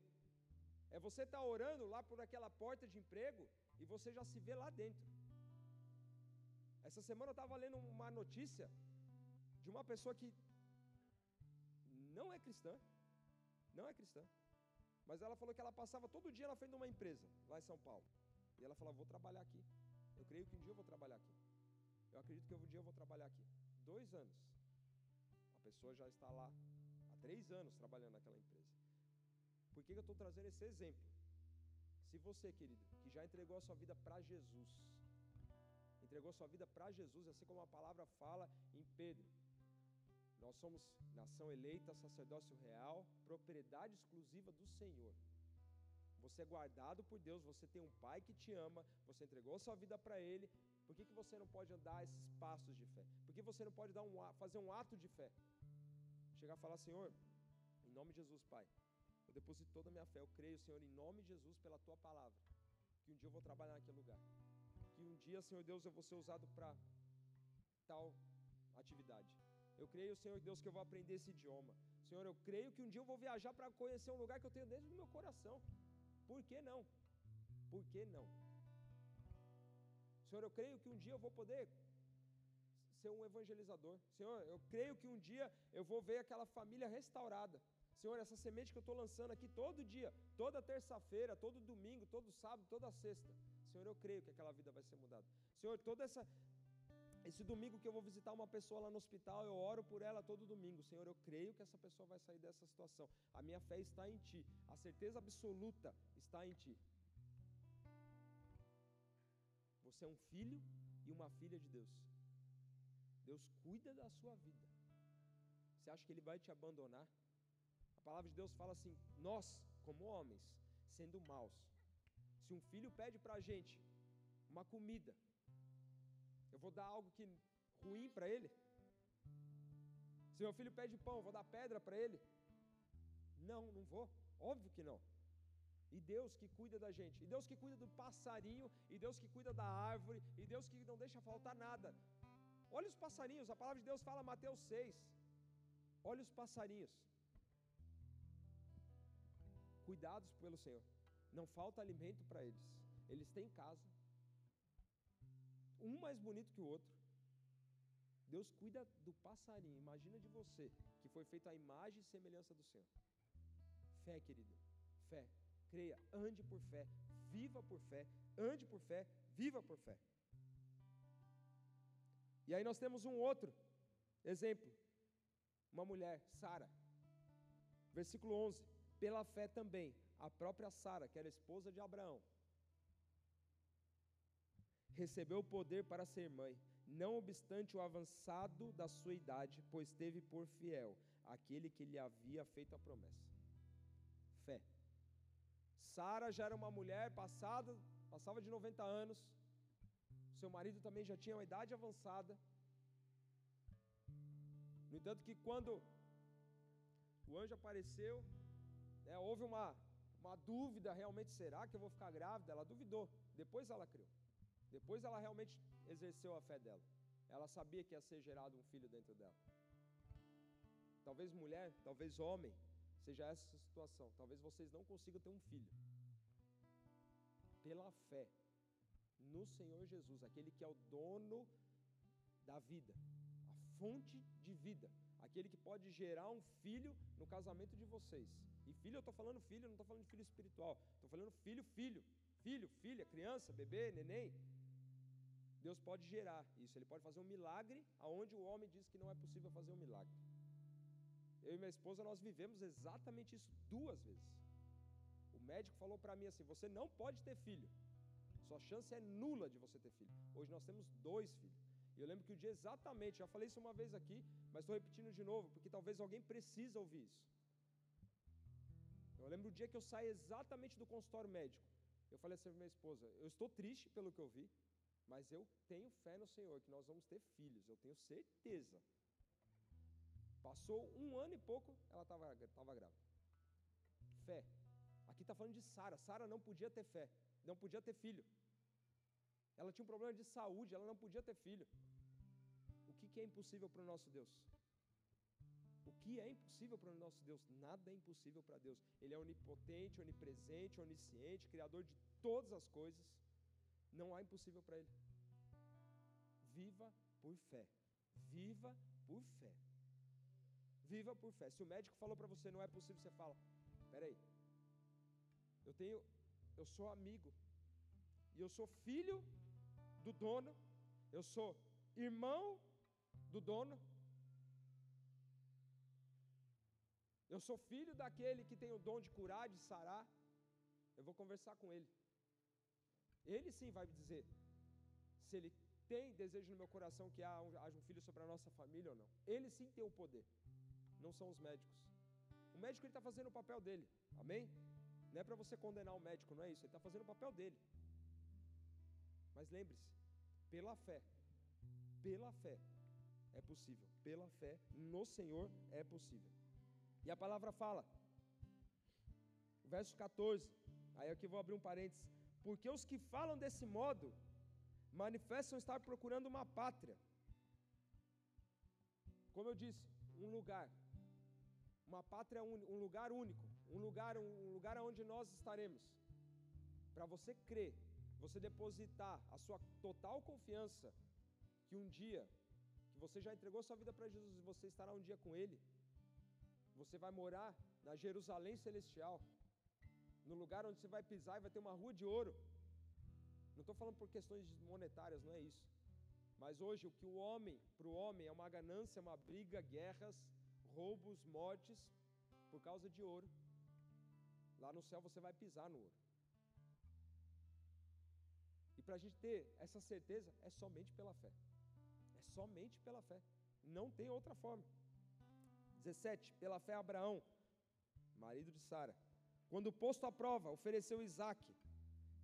É você estar tá orando lá por aquela porta de emprego e você já se vê lá dentro. Essa semana eu estava lendo uma notícia de uma pessoa que não é cristã, não é cristã, mas ela falou que ela passava todo dia na frente de uma empresa, lá em São Paulo. E ela falou: Vou trabalhar aqui. Eu creio que um dia eu vou trabalhar aqui. Eu acredito que um dia eu vou trabalhar aqui. Dois anos. A pessoa já está lá há três anos trabalhando naquela empresa. Por que eu estou trazendo esse exemplo? Se você, querido, que já entregou a sua vida para Jesus, entregou a sua vida para Jesus, assim como a palavra fala em Pedro, nós somos nação eleita, sacerdócio real, propriedade exclusiva do Senhor. Você é guardado por Deus, você tem um pai que te ama, você entregou sua vida para Ele. Por que, que você não pode andar esses passos de fé? Por que você não pode dar um, fazer um ato de fé? Chegar a falar, Senhor, em nome de Jesus, Pai, Eu deposito toda a minha fé. Eu creio, Senhor, em nome de Jesus, pela tua palavra, que um dia eu vou trabalhar naquele lugar. Que um dia, Senhor Deus, eu vou ser usado para tal atividade. Eu creio, Senhor Deus, que eu vou aprender esse idioma. Senhor, eu creio que um dia eu vou viajar para conhecer um lugar que eu tenho dentro do meu coração. Por que não? Por que não? Senhor, eu creio que um dia eu vou poder ser um evangelizador. Senhor, eu creio que um dia eu vou ver aquela família restaurada. Senhor, essa semente que eu estou lançando aqui todo dia, toda terça-feira, todo domingo, todo sábado, toda sexta. Senhor, eu creio que aquela vida vai ser mudada. Senhor, toda essa esse domingo que eu vou visitar uma pessoa lá no hospital, eu oro por ela todo domingo. Senhor, eu creio que essa pessoa vai sair dessa situação. A minha fé está em Ti. A certeza absoluta está em Ti. Você é um filho e uma filha de Deus. Deus cuida da sua vida. Você acha que Ele vai te abandonar? A palavra de Deus fala assim: nós, como homens, sendo maus, se um filho pede para a gente uma comida, eu vou dar algo que ruim para ele? Se meu filho pede pão, eu vou dar pedra para ele? Não, não vou. Óbvio que não. E Deus que cuida da gente, e Deus que cuida do passarinho, e Deus que cuida da árvore, e Deus que não deixa faltar nada. Olha os passarinhos, a palavra de Deus fala Mateus 6. Olha os passarinhos. Cuidados pelo Senhor. Não falta alimento para eles. Eles têm casa, um mais bonito que o outro. Deus cuida do passarinho. Imagina de você, que foi feito a imagem e semelhança do Senhor. Fé, querido. Fé. Creia, ande por fé, viva por fé, ande por fé, viva por fé. E aí nós temos um outro exemplo. Uma mulher, Sara. Versículo 11. Pela fé também, a própria Sara, que era esposa de Abraão, recebeu o poder para ser mãe, não obstante o avançado da sua idade, pois teve por fiel aquele que lhe havia feito a promessa. Fé. Sara já era uma mulher passada, passava de 90 anos. Seu marido também já tinha uma idade avançada. No entanto que quando o anjo apareceu, né, houve uma, uma dúvida, realmente será que eu vou ficar grávida? Ela duvidou, depois ela criou. Depois ela realmente exerceu a fé dela. Ela sabia que ia ser gerado um filho dentro dela. Talvez mulher, talvez homem, seja essa situação. Talvez vocês não consigam ter um filho. Pela fé no Senhor Jesus, aquele que é o dono da vida, a fonte de vida, aquele que pode gerar um filho no casamento de vocês. E filho, eu estou falando filho, não estou falando de filho espiritual, estou falando filho, filho, filho, filha, criança, bebê, neném. Deus pode gerar isso, Ele pode fazer um milagre aonde o homem diz que não é possível fazer um milagre. Eu e minha esposa, nós vivemos exatamente isso duas vezes. O médico falou para mim assim: você não pode ter filho, sua chance é nula de você ter filho. Hoje nós temos dois filhos. E eu lembro que o dia exatamente, já falei isso uma vez aqui, mas estou repetindo de novo, porque talvez alguém precise ouvir isso. Eu lembro o dia que eu saí exatamente do consultório médico. Eu falei assim para minha esposa: eu estou triste pelo que eu vi, mas eu tenho fé no Senhor que nós vamos ter filhos, eu tenho certeza. Passou um ano e pouco, ela estava grávida. Fé. Aqui está falando de Sara. Sara não podia ter fé, não podia ter filho. Ela tinha um problema de saúde, ela não podia ter filho. O que, que é impossível para o nosso Deus? O que é impossível para o nosso Deus? Nada é impossível para Deus. Ele é onipotente, onipresente, onisciente, criador de todas as coisas. Não há impossível para Ele. Viva por fé. Viva por fé. Viva por fé. Se o médico falou para você não é possível, você fala: peraí, eu tenho, eu sou amigo, e eu sou filho do dono, eu sou irmão do dono, eu sou filho daquele que tem o dom de curar, de sarar. Eu vou conversar com ele. Ele sim vai me dizer se ele tem desejo no meu coração que haja um filho sobre a nossa família ou não. Ele sim tem o poder, não são os médicos. O médico está fazendo o papel dele, amém? Não é para você condenar o médico, não é isso. Ele está fazendo o papel dele. Mas lembre-se, pela fé, pela fé é possível. Pela fé no Senhor é possível. E a palavra fala Verso 14. Aí aqui eu vou abrir um parênteses. Porque os que falam desse modo manifestam estar procurando uma pátria. Como eu disse, um lugar. Uma pátria, um lugar único. Um lugar, um lugar onde nós estaremos. Para você crer, você depositar a sua total confiança que um dia, que você já entregou sua vida para Jesus e você estará um dia com Ele, você vai morar na Jerusalém celestial, no lugar onde você vai pisar e vai ter uma rua de ouro. Não estou falando por questões monetárias, não é isso. Mas hoje o que o homem, para o homem, é uma ganância, uma briga, guerras, roubos, mortes, por causa de ouro. Lá no céu você vai pisar no ouro. E para a gente ter essa certeza, é somente pela fé. É somente pela fé. Não tem outra forma. 17. Pela fé, Abraão, marido de Sara, quando posto à prova, ofereceu Isaac.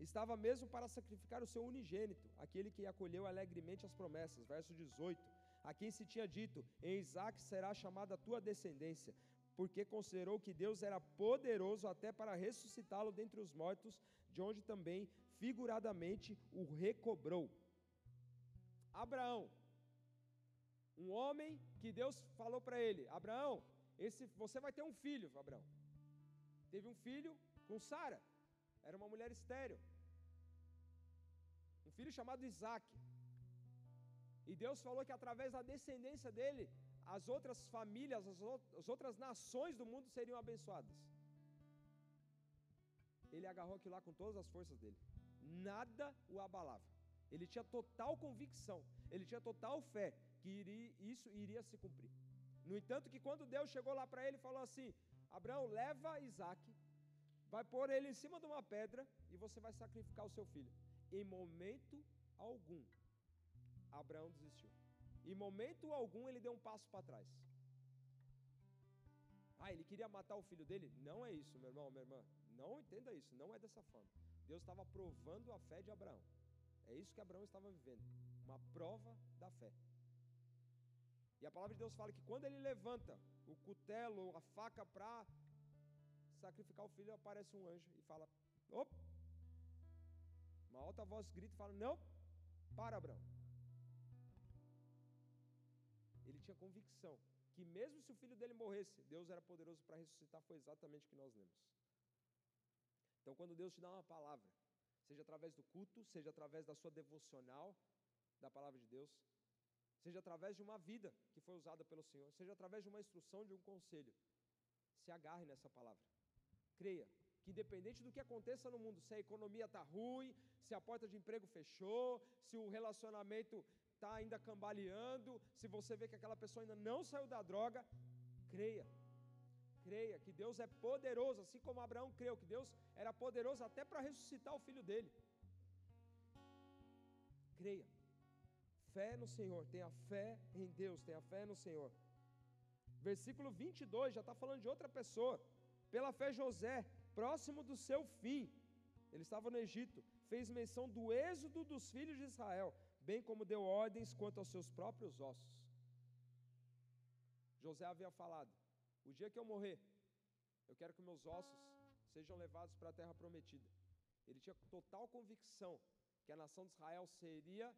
Estava mesmo para sacrificar o seu unigênito, aquele que acolheu alegremente as promessas. Verso 18. A quem se tinha dito: Em Isaac será chamada a tua descendência, porque considerou que Deus era poderoso até para ressuscitá-lo dentre os mortos, de onde também figuradamente o recobrou. Abraão, um homem que Deus falou para ele: Abraão, esse, você vai ter um filho, Abraão. Teve um filho com Sara, era uma mulher estéreo. Um filho chamado Isaac. E Deus falou que através da descendência dele, as outras famílias, as outras nações do mundo seriam abençoadas. Ele agarrou aquilo lá com todas as forças dele. Nada o abalava. Ele tinha total convicção, ele tinha total fé que isso iria se cumprir. No entanto, que quando Deus chegou lá para ele e falou assim: Abraão, leva Isaac, vai pôr ele em cima de uma pedra e você vai sacrificar o seu filho. Em momento algum, Abraão desistiu. Em momento algum, ele deu um passo para trás. Ah, ele queria matar o filho dele? Não é isso, meu irmão, minha irmã. Não entenda isso, não é dessa forma. Deus estava provando a fé de Abraão. É isso que Abraão estava vivendo, uma prova da fé. E a palavra de Deus fala que quando ele levanta o cutelo, a faca para sacrificar o filho, aparece um anjo e fala: Op! Uma alta voz grita e fala: Não, para, Abraão. Ele tinha convicção que, mesmo se o filho dele morresse, Deus era poderoso para ressuscitar. Foi exatamente o que nós lemos. Então, quando Deus te dá uma palavra, seja através do culto, seja através da sua devocional da palavra de Deus, seja através de uma vida que foi usada pelo Senhor, seja através de uma instrução, de um conselho, se agarre nessa palavra. Creia que, independente do que aconteça no mundo, se a economia está ruim, se a porta de emprego fechou, se o relacionamento está ainda cambaleando, se você vê que aquela pessoa ainda não saiu da droga, creia. Creia que Deus é poderoso, assim como Abraão creu que Deus era poderoso até para ressuscitar o filho dele. Creia fé no Senhor, tenha fé em Deus, tenha fé no Senhor. Versículo 22 já está falando de outra pessoa. Pela fé, José, próximo do seu fim, ele estava no Egito, fez menção do êxodo dos filhos de Israel, bem como deu ordens quanto aos seus próprios ossos. José havia falado: O dia que eu morrer, eu quero que meus ossos sejam levados para a terra prometida. Ele tinha total convicção que a nação de Israel seria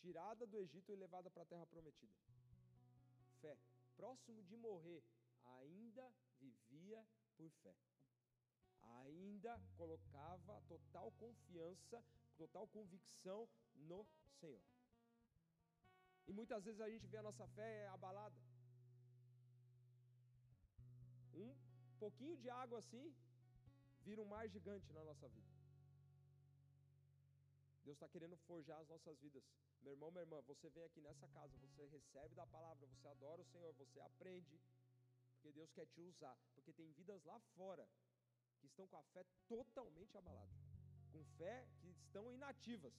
tirada do Egito e levada para a terra prometida. Fé. Próximo de morrer, ainda vivia por fé. Ainda colocava total confiança, total convicção no Senhor. E muitas vezes a gente vê a nossa fé abalada. Um pouquinho de água assim vira um mar gigante na nossa vida. Deus está querendo forjar as nossas vidas meu irmão, minha irmã, você vem aqui nessa casa, você recebe da palavra, você adora o Senhor, você aprende, porque Deus quer te usar, porque tem vidas lá fora que estão com a fé totalmente abalada, com fé que estão inativas.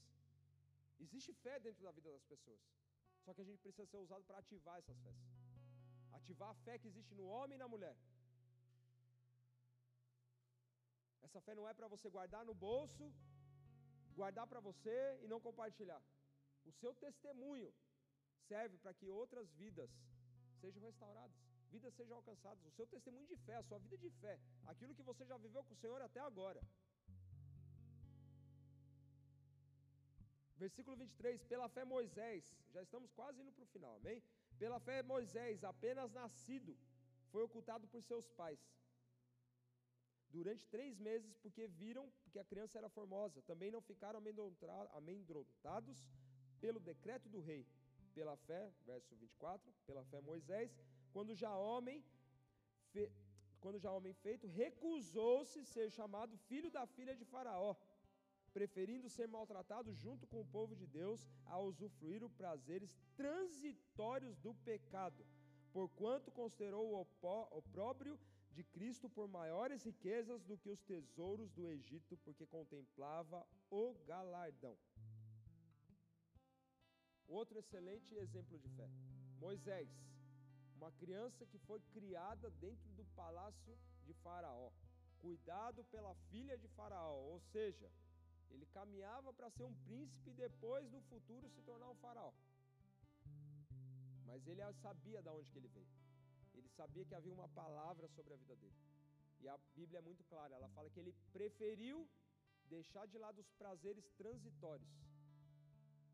Existe fé dentro da vida das pessoas, só que a gente precisa ser usado para ativar essas fés, ativar a fé que existe no homem e na mulher. Essa fé não é para você guardar no bolso, guardar para você e não compartilhar. O seu testemunho serve para que outras vidas sejam restauradas. vidas sejam alcançadas, o seu testemunho de fé, a sua vida de fé, aquilo que você já viveu com o Senhor até agora. Versículo 23, pela fé Moisés, já estamos quase indo para o final, amém? Pela fé Moisés, apenas nascido, foi ocultado por seus pais. Durante três meses, porque viram que a criança era formosa, também não ficaram amedrontados pelo decreto do rei. Pela fé, verso 24, pela fé Moisés, quando já homem, fe, quando já homem feito, recusou-se ser chamado filho da filha de Faraó preferindo ser maltratado junto com o povo de Deus a usufruir os prazeres transitórios do pecado, porquanto considerou o opróbrio de Cristo por maiores riquezas do que os tesouros do Egito, porque contemplava o galardão. Outro excelente exemplo de fé: Moisés, uma criança que foi criada dentro do palácio de Faraó, cuidado pela filha de Faraó, ou seja, ele caminhava para ser um príncipe e depois no futuro se tornar um faraó. Mas ele sabia de onde que ele veio. Ele sabia que havia uma palavra sobre a vida dele. E a Bíblia é muito clara, ela fala que ele preferiu deixar de lado os prazeres transitórios.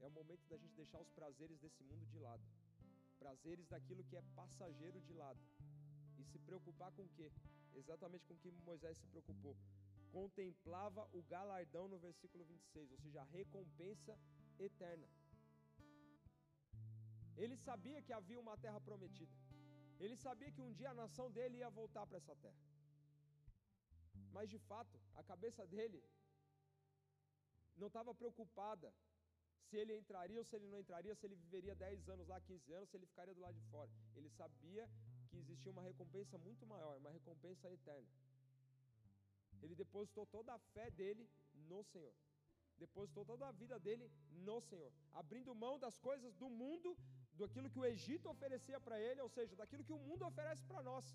É o momento da gente deixar os prazeres desse mundo de lado. Prazeres daquilo que é passageiro de lado. E se preocupar com o quê? Exatamente com o que Moisés se preocupou contemplava o galardão no versículo 26, ou seja, a recompensa eterna. Ele sabia que havia uma terra prometida. Ele sabia que um dia a nação dele ia voltar para essa terra. Mas de fato, a cabeça dele não estava preocupada se ele entraria ou se ele não entraria, se ele viveria 10 anos lá, 15 anos, se ele ficaria do lado de fora. Ele sabia que existia uma recompensa muito maior, uma recompensa eterna. Ele depositou toda a fé dele no Senhor. Depositou toda a vida dele no Senhor, abrindo mão das coisas do mundo, daquilo que o Egito oferecia para ele, ou seja, daquilo que o mundo oferece para nós,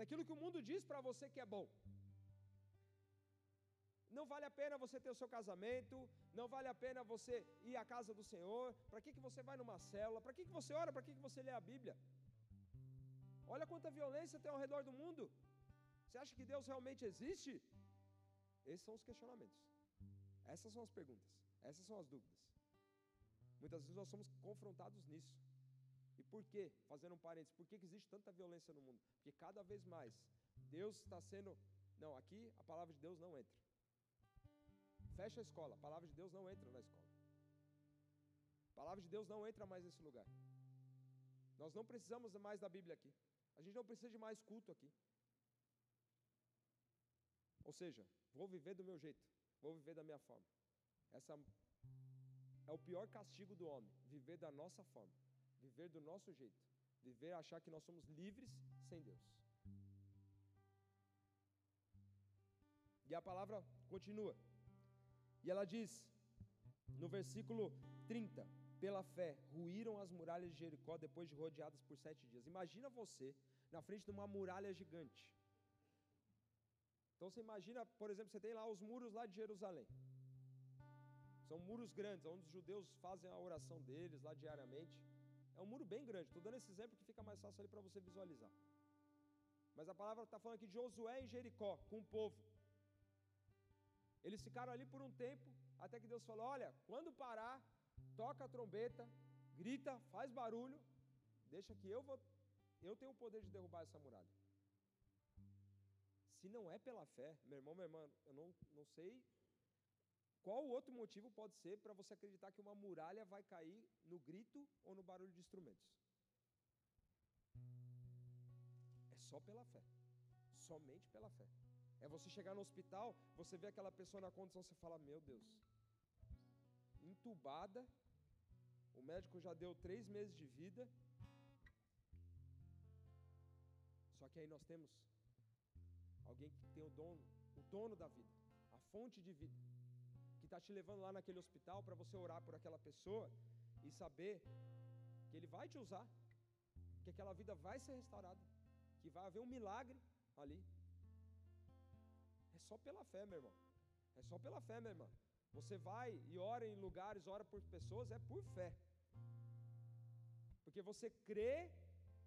daquilo que o mundo diz para você que é bom. Não vale a pena você ter o seu casamento, não vale a pena você ir à casa do Senhor. Para que, que você vai numa célula? Para que, que você ora? Para que, que você lê a Bíblia? Olha quanta violência tem ao redor do mundo. Você acha que Deus realmente existe? Esses são os questionamentos. Essas são as perguntas. Essas são as dúvidas. Muitas vezes nós somos confrontados nisso. E por quê? Fazendo um parênteses, por que existe tanta violência no mundo? Porque cada vez mais Deus está sendo. Não, aqui a palavra de Deus não entra. Fecha a escola, a palavra de Deus não entra na escola. A palavra de Deus não entra mais nesse lugar. Nós não precisamos mais da Bíblia aqui. A gente não precisa de mais culto aqui. Ou seja, vou viver do meu jeito, vou viver da minha forma. Essa é o pior castigo do homem, viver da nossa forma, viver do nosso jeito, viver achar que nós somos livres sem Deus. E a palavra continua. E ela diz no versículo 30: Pela fé ruíram as muralhas de Jericó depois de rodeadas por sete dias. Imagina você na frente de uma muralha gigante. Então você imagina, por exemplo, você tem lá os muros lá de Jerusalém. São muros grandes, onde os judeus fazem a oração deles lá diariamente. É um muro bem grande. Estou dando esse exemplo que fica mais fácil ali para você visualizar. Mas a palavra está falando aqui de Josué e Jericó, com o povo. Eles ficaram ali por um tempo, até que Deus falou: Olha, quando parar, toca a trombeta, grita, faz barulho, deixa que eu vou, eu tenho o poder de derrubar essa muralha. Se não é pela fé, meu irmão, minha irmã, eu não, não sei qual outro motivo pode ser para você acreditar que uma muralha vai cair no grito ou no barulho de instrumentos. É só pela fé. Somente pela fé. É você chegar no hospital, você vê aquela pessoa na condição, você fala: Meu Deus, entubada, o médico já deu três meses de vida. Só que aí nós temos Alguém que tem o dono, o dono da vida, a fonte de vida, está te levando lá naquele hospital para você orar por aquela pessoa e saber que ele vai te usar, que aquela vida vai ser restaurada, que vai haver um milagre ali. É só pela fé, meu irmão. É só pela fé, minha irmã. Você vai e ora em lugares, ora por pessoas, é por fé. Porque você crê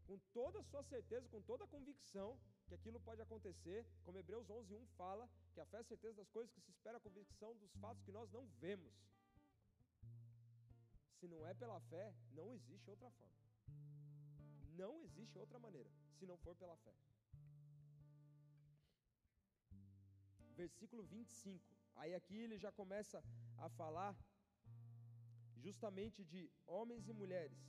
com toda a sua certeza, com toda a convicção que aquilo pode acontecer, como Hebreus 11:1 fala, que a fé é a certeza das coisas que se espera, a convicção dos fatos que nós não vemos. Se não é pela fé, não existe outra forma. Não existe outra maneira, se não for pela fé. Versículo 25. Aí aqui ele já começa a falar justamente de homens e mulheres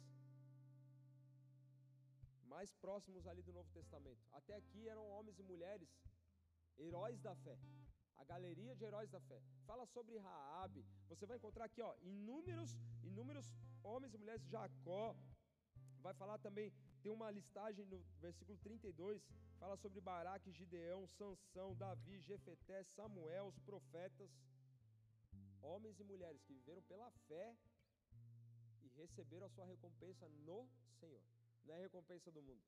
mais próximos ali do Novo Testamento. Até aqui eram homens e mulheres heróis da fé. A galeria de heróis da fé. Fala sobre Raabe. Você vai encontrar aqui, ó, inúmeros, inúmeros homens e mulheres. Jacó. Vai falar também, tem uma listagem no versículo 32, fala sobre Baraque, Gideão, Sansão, Davi, Jefeté, Samuel, os profetas. Homens e mulheres que viveram pela fé e receberam a sua recompensa no Senhor. Não é a recompensa do mundo.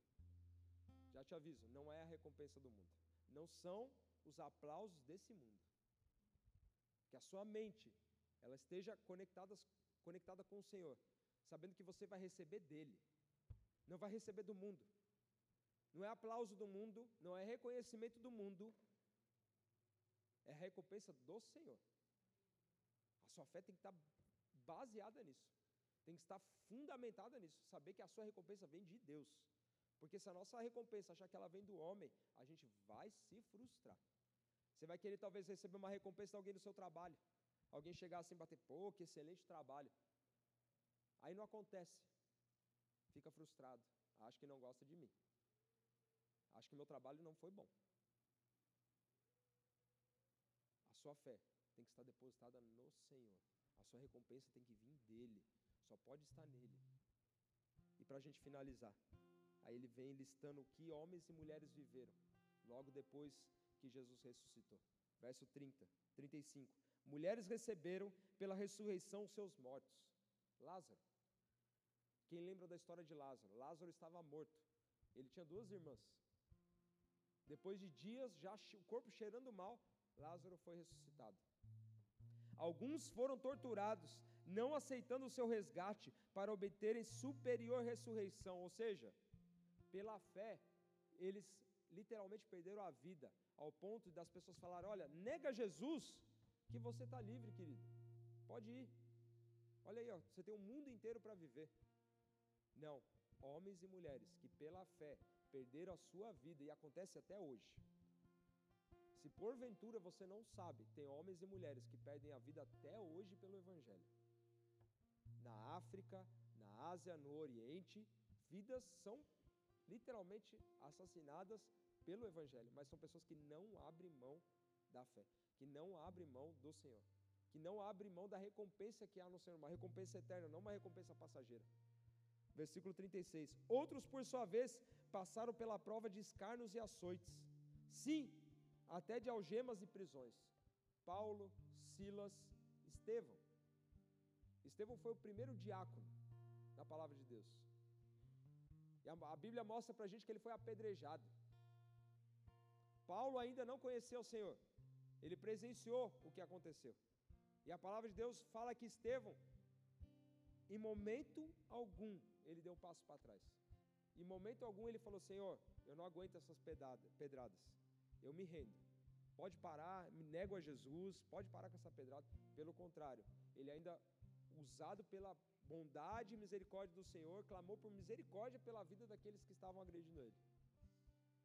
Já te aviso, não é a recompensa do mundo. Não são os aplausos desse mundo. Que a sua mente ela esteja conectada, conectada com o Senhor, sabendo que você vai receber dele. Não vai receber do mundo. Não é aplauso do mundo, não é reconhecimento do mundo. É recompensa do Senhor. A sua fé tem que estar baseada nisso tem que estar fundamentada nisso, saber que a sua recompensa vem de Deus. Porque se a nossa recompensa achar que ela vem do homem, a gente vai se frustrar. Você vai querer talvez receber uma recompensa de alguém do seu trabalho. Alguém chegar assim e bater, pô, que excelente trabalho. Aí não acontece. Fica frustrado. Acho que não gosta de mim. Acho que meu trabalho não foi bom. A sua fé tem que estar depositada no Senhor. A sua recompensa tem que vir dele. Só pode estar nele. E para a gente finalizar, aí ele vem listando o que homens e mulheres viveram logo depois que Jesus ressuscitou. Verso 30, 35. Mulheres receberam pela ressurreição seus mortos. Lázaro. Quem lembra da história de Lázaro? Lázaro estava morto. Ele tinha duas irmãs. Depois de dias, já o corpo cheirando mal, Lázaro foi ressuscitado. Alguns foram torturados não aceitando o seu resgate para obterem superior ressurreição, ou seja, pela fé, eles literalmente perderam a vida, ao ponto das pessoas falarem: olha, nega Jesus, que você está livre, querido, pode ir. Olha aí, ó, você tem um mundo inteiro para viver. Não, homens e mulheres que pela fé perderam a sua vida, e acontece até hoje. Se porventura você não sabe, tem homens e mulheres que perdem a vida até hoje pelo Evangelho na África, na Ásia, no Oriente, vidas são literalmente assassinadas pelo Evangelho, mas são pessoas que não abrem mão da fé, que não abrem mão do Senhor, que não abrem mão da recompensa que há no Senhor, uma recompensa eterna, não uma recompensa passageira. Versículo 36. Outros, por sua vez, passaram pela prova de escarnos e açoites. Sim, até de algemas e prisões. Paulo, Silas, Estevão. Estevão foi o primeiro diácono na palavra de Deus. E a, Bíblia mostra para a gente que ele foi apedrejado. Paulo ainda não conheceu o Senhor. Ele presenciou o que aconteceu. E a palavra de Deus fala que Estevão, em momento algum, ele deu um passo para trás. Em momento algum ele falou: Senhor, eu não aguento essas pedradas. Eu me rendo. Pode parar, me nego a Jesus, pode parar com essa pedrada. Pelo contrário, ele ainda usado pela bondade e misericórdia do Senhor, clamou por misericórdia pela vida daqueles que estavam agredindo ele.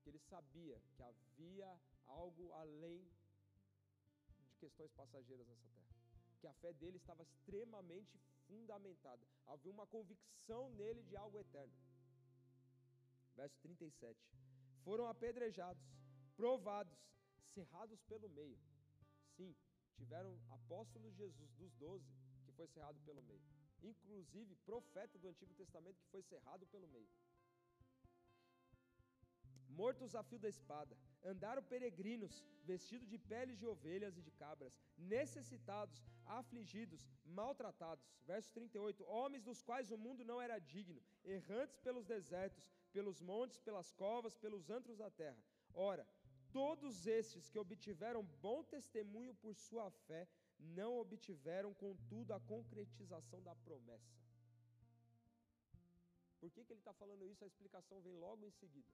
Que ele sabia que havia algo além de questões passageiras nessa terra. Que a fé dele estava extremamente fundamentada. Havia uma convicção nele de algo eterno. Verso 37. Foram apedrejados, provados, cerrados pelo meio. Sim, tiveram apóstolos Jesus, dos doze, foi cerrado pelo meio. Inclusive, profeta do Antigo Testamento que foi cerrado pelo meio. Mortos a fio da espada, andaram peregrinos, vestidos de peles de ovelhas e de cabras, necessitados, afligidos, maltratados. Verso 38: Homens dos quais o mundo não era digno, errantes pelos desertos, pelos montes, pelas covas, pelos antros da terra. Ora, todos estes que obtiveram bom testemunho por sua fé, não obtiveram, contudo, a concretização da promessa. Por que, que ele está falando isso? A explicação vem logo em seguida.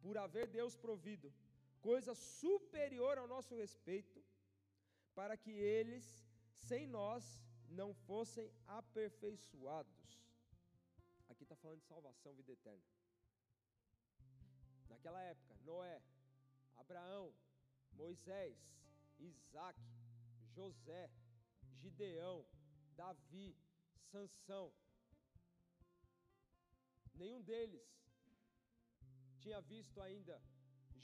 Por haver Deus provido coisa superior ao nosso respeito, para que eles, sem nós, não fossem aperfeiçoados. Aqui está falando de salvação, vida eterna. Naquela época, Noé, Abraão, Moisés, Isaac, José, Gideão, Davi, Sansão, nenhum deles tinha visto ainda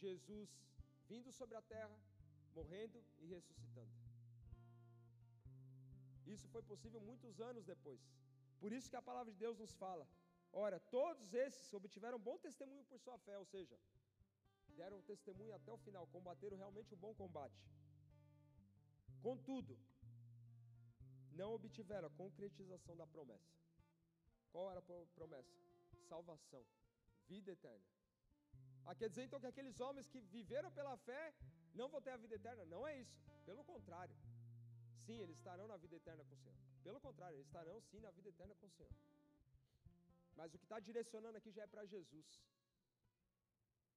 Jesus vindo sobre a terra, morrendo e ressuscitando. Isso foi possível muitos anos depois. Por isso que a palavra de Deus nos fala: ora, todos esses obtiveram bom testemunho por sua fé, ou seja, deram testemunho até o final, combateram realmente o bom combate. Contudo, não obtiveram a concretização da promessa. Qual era a promessa? Salvação, vida eterna. Ah, quer dizer então que aqueles homens que viveram pela fé não vão ter a vida eterna? Não é isso. Pelo contrário. Sim, eles estarão na vida eterna com o Senhor. Pelo contrário, eles estarão sim na vida eterna com o Senhor. Mas o que está direcionando aqui já é para Jesus.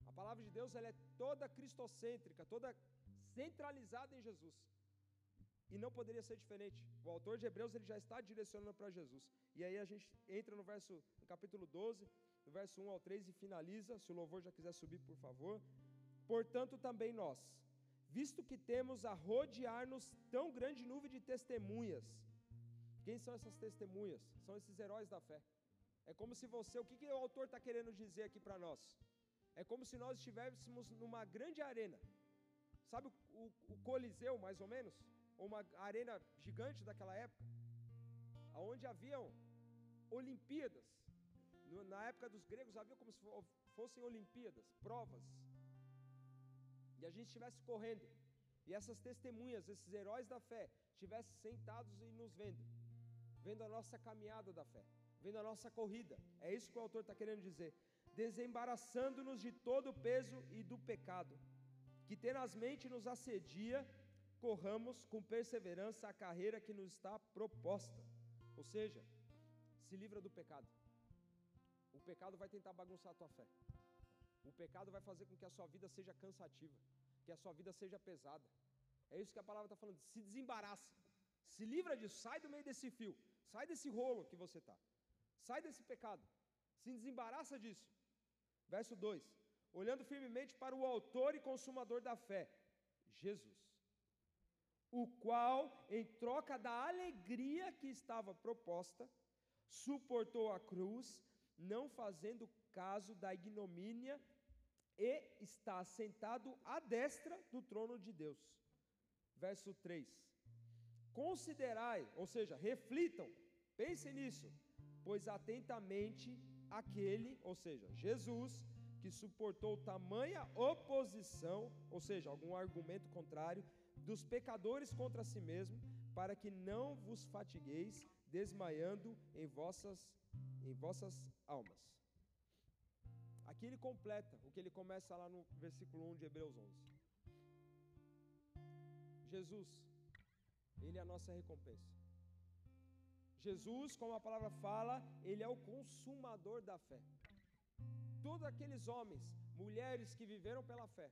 A palavra de Deus ela é toda cristocêntrica, toda centralizada em Jesus. E não poderia ser diferente. O autor de Hebreus ele já está direcionando para Jesus. E aí a gente entra no verso, no capítulo 12, do verso 1 ao 3 e finaliza. Se o louvor já quiser subir, por favor. Portanto, também nós, visto que temos a rodear-nos tão grande nuvem de testemunhas. Quem são essas testemunhas? São esses heróis da fé. É como se você, o que, que o autor está querendo dizer aqui para nós? É como se nós estivéssemos numa grande arena. Sabe o, o, o Coliseu, mais ou menos? Uma arena gigante daquela época? Onde haviam Olimpíadas. Na época dos gregos havia como se fossem Olimpíadas, provas. E a gente estivesse correndo. E essas testemunhas, esses heróis da fé, estivessem sentados e nos vendo. Vendo a nossa caminhada da fé. Vendo a nossa corrida. É isso que o autor está querendo dizer. Desembaraçando-nos de todo o peso e do pecado, que tenazmente nos assedia, corramos com perseverança a carreira que nos está proposta. Ou seja, se livra do pecado. O pecado vai tentar bagunçar a tua fé. O pecado vai fazer com que a sua vida seja cansativa, que a sua vida seja pesada. É isso que a palavra está falando. Se desembaraça, se livra disso, sai do meio desse fio, sai desse rolo que você está, sai desse pecado, se desembaraça disso. Verso 2: Olhando firmemente para o Autor e Consumador da fé, Jesus, o qual, em troca da alegria que estava proposta, suportou a cruz, não fazendo caso da ignomínia, e está sentado à destra do trono de Deus. Verso 3: Considerai, ou seja, reflitam, pensem nisso, pois atentamente aquele, ou seja, Jesus, que suportou tamanha oposição, ou seja, algum argumento contrário, dos pecadores contra si mesmo, para que não vos fatigueis, desmaiando em vossas, em vossas almas. Aqui ele completa o que ele começa lá no versículo 1 de Hebreus 11. Jesus, ele é a nossa recompensa. Jesus, como a palavra fala, ele é o consumador da fé. Todos aqueles homens, mulheres que viveram pela fé,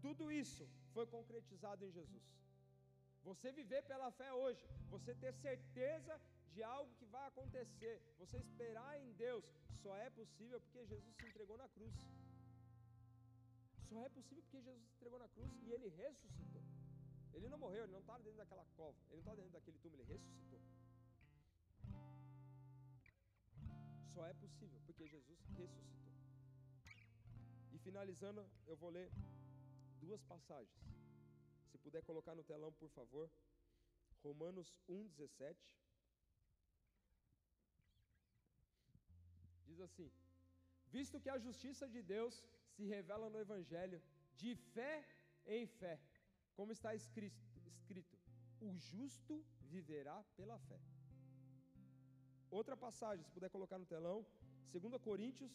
tudo isso foi concretizado em Jesus. Você viver pela fé hoje, você ter certeza de algo que vai acontecer, você esperar em Deus, só é possível porque Jesus se entregou na cruz. Só é possível porque Jesus se entregou na cruz e ele ressuscitou. Ele não morreu, ele não está dentro daquela cova, ele não está dentro daquele túmulo, ele ressuscitou. Só é possível porque Jesus ressuscitou. E finalizando, eu vou ler duas passagens. Se puder colocar no telão, por favor. Romanos 1,17. Diz assim: Visto que a justiça de Deus se revela no Evangelho, de fé em fé, como está escrito, escrito o justo viverá pela fé. Outra passagem, se puder colocar no telão, 2 Coríntios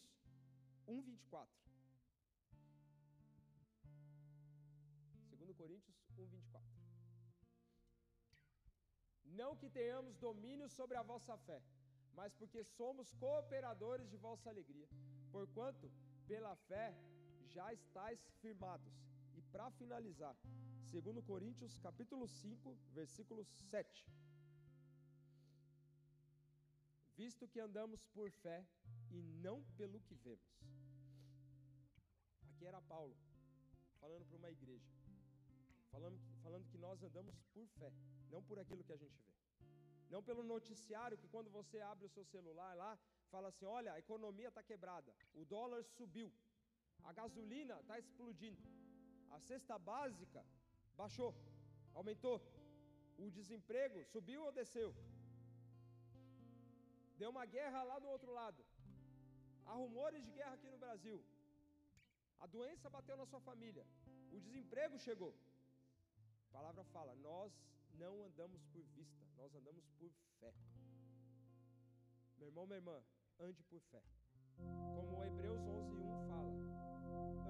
1, Coríntios 1, 24. Não que tenhamos domínio sobre a vossa fé, mas porque somos cooperadores de vossa alegria. Porquanto, pela fé, já estáis firmados. E para finalizar, 2 Coríntios capítulo 5, versículo 7. Visto que andamos por fé e não pelo que vemos. Aqui era Paulo, falando para uma igreja, falando, falando que nós andamos por fé, não por aquilo que a gente vê. Não pelo noticiário que quando você abre o seu celular lá, fala assim: olha, a economia está quebrada, o dólar subiu, a gasolina está explodindo, a cesta básica baixou, aumentou, o desemprego subiu ou desceu? Deu uma guerra lá do outro lado. Há rumores de guerra aqui no Brasil. A doença bateu na sua família. O desemprego chegou. A palavra fala: nós não andamos por vista, nós andamos por fé. Meu irmão, minha irmã, ande por fé. Como Hebreus 11:1 fala: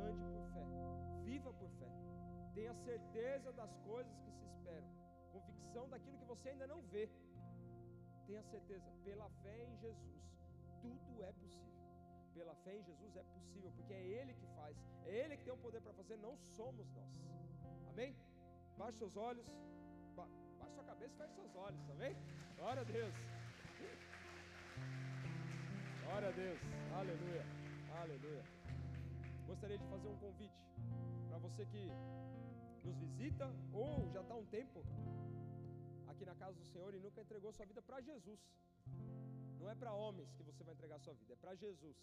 ande por fé, viva por fé. Tenha certeza das coisas que se esperam, convicção daquilo que você ainda não vê. Tenha certeza, pela fé em Jesus, tudo é possível. Pela fé em Jesus é possível, porque é Ele que faz, é Ele que tem o poder para fazer, não somos nós. Amém? Baixe seus olhos, ba baixe sua cabeça e feche seus olhos, amém? Glória a Deus. Glória a Deus, aleluia, aleluia. Gostaria de fazer um convite para você que nos visita ou já está um tempo aqui na casa do Senhor e nunca entregou sua vida para Jesus. Não é para homens que você vai entregar sua vida, é para Jesus.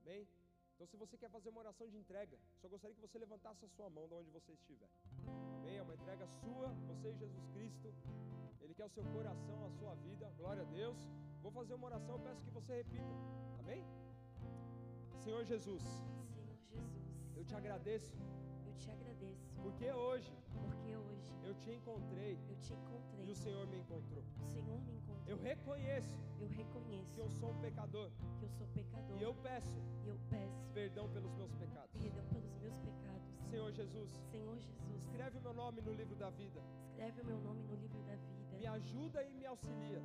Amém? Então, se você quer fazer uma oração de entrega, só gostaria que você levantasse a sua mão de onde você estiver. Amém? É uma entrega sua, você e Jesus Cristo. Ele quer o seu coração, a sua vida. Glória a Deus. Vou fazer uma oração, eu peço que você repita. Amém? Senhor Jesus. Senhor Jesus. Eu te agradeço. Eu te agradeço. Porque hoje. Porque hoje. Eu te encontrei. Eu te encontrei. E o Senhor me encontrou. O Senhor me encontrou. Eu reconheço. Eu reconheço. Que eu sou um pecador. Que eu sou pecador. E eu peço. E eu peço. Perdão pelos meus pecados. Perdão pelos meus pecados. Senhor Jesus. Senhor Jesus. Escreve o meu nome no livro da vida. Escreve o meu nome no livro da vida. Me ajuda e me auxilia.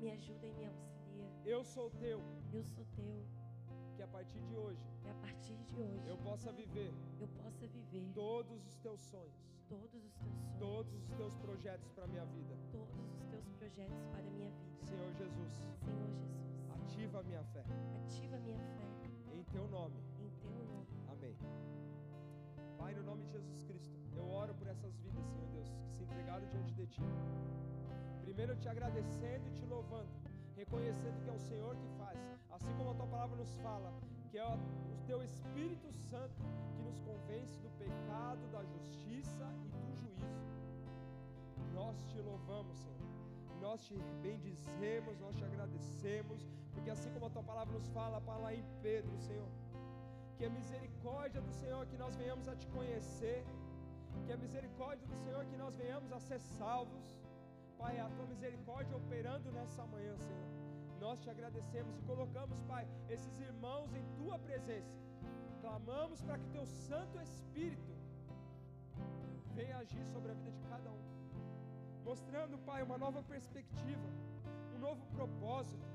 Me ajuda e me auxilia. Eu sou teu. Eu sou teu. Que a partir de hoje. Que a partir de hoje. Eu possa viver. Eu possa viver. Todos os teus sonhos. Todos os teus sonhos. Todos os teus projetos para minha vida. Todos os teus projetos para minha vida. Senhor Jesus. Senhor Jesus. Ativa a minha fé. Ativa a minha fé. Em teu nome. Em teu nome. Amém. Pai, no nome de Jesus Cristo, eu oro por essas vidas, Senhor Deus, que se entregaram diante de Ti. Primeiro, te agradecendo e te louvando, reconhecendo que é o Senhor que faz, assim como a Tua palavra nos fala, que é o Teu Espírito Santo que nos convence do pecado, da justiça e do juízo. Nós te louvamos, Senhor. Nós te bendizemos, nós te agradecemos, porque assim como a tua palavra nos fala, para lá em Pedro, Senhor, que a misericórdia do Senhor que nós venhamos a te conhecer, que a misericórdia do Senhor que nós venhamos a ser salvos. Pai, a tua misericórdia operando nessa manhã, Senhor. Nós te agradecemos e colocamos, Pai, esses irmãos em tua presença. Clamamos para que teu Santo Espírito venha agir sobre a vida de cada um, mostrando, Pai, uma nova perspectiva, um novo propósito.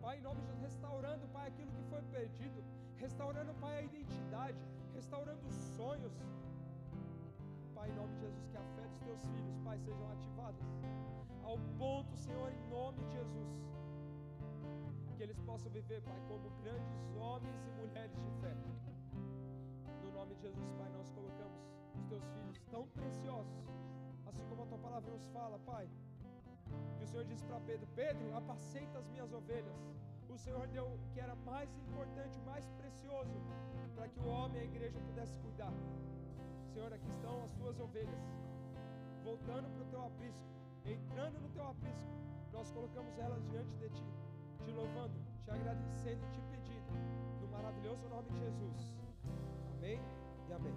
Pai, em nome de Jesus, restaurando, Pai, aquilo que foi perdido, restaurando, Pai, a identidade, restaurando os sonhos. Pai, em nome de Jesus, que a fé dos teus filhos, Pai, sejam ativadas. Ao ponto, Senhor, em nome de Jesus, que eles possam viver, Pai, como grandes homens e mulheres de fé. No nome de Jesus, Pai, nós colocamos os teus filhos tão preciosos, assim como a tua palavra nos fala, Pai. Que o Senhor disse para Pedro: Pedro, apacenta as minhas ovelhas. O Senhor deu o que era mais importante, mais precioso, para que o homem e a igreja pudesse cuidar. Senhor, aqui estão as tuas ovelhas, voltando para o teu aprisco, entrando no teu aprisco. Nós colocamos elas diante de ti, te louvando, te agradecendo e te pedindo, no maravilhoso nome de Jesus. Amém e amém.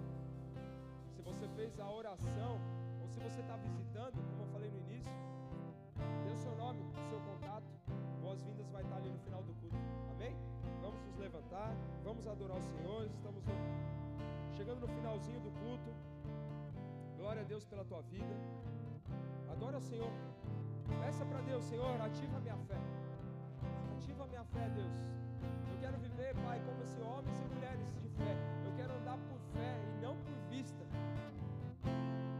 Se você fez a oração, ou se você está visitando, como eu falei no início, dê o seu nome, o seu contato. Boas-vindas vai estar ali no final do culto. Amém? Vamos nos levantar, vamos adorar o Senhor. Estamos chegando no finalzinho do culto. Glória a Deus pela tua vida. Adora o Senhor. Peça para Deus, Senhor, ativa a minha fé. Ativa minha fé, Deus. Eu quero viver, Pai, como esse homens e mulheres de fé. Eu quero andar por fé e não por vista.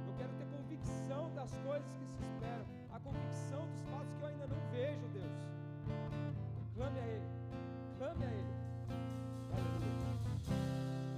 Eu quero ter convicção das coisas que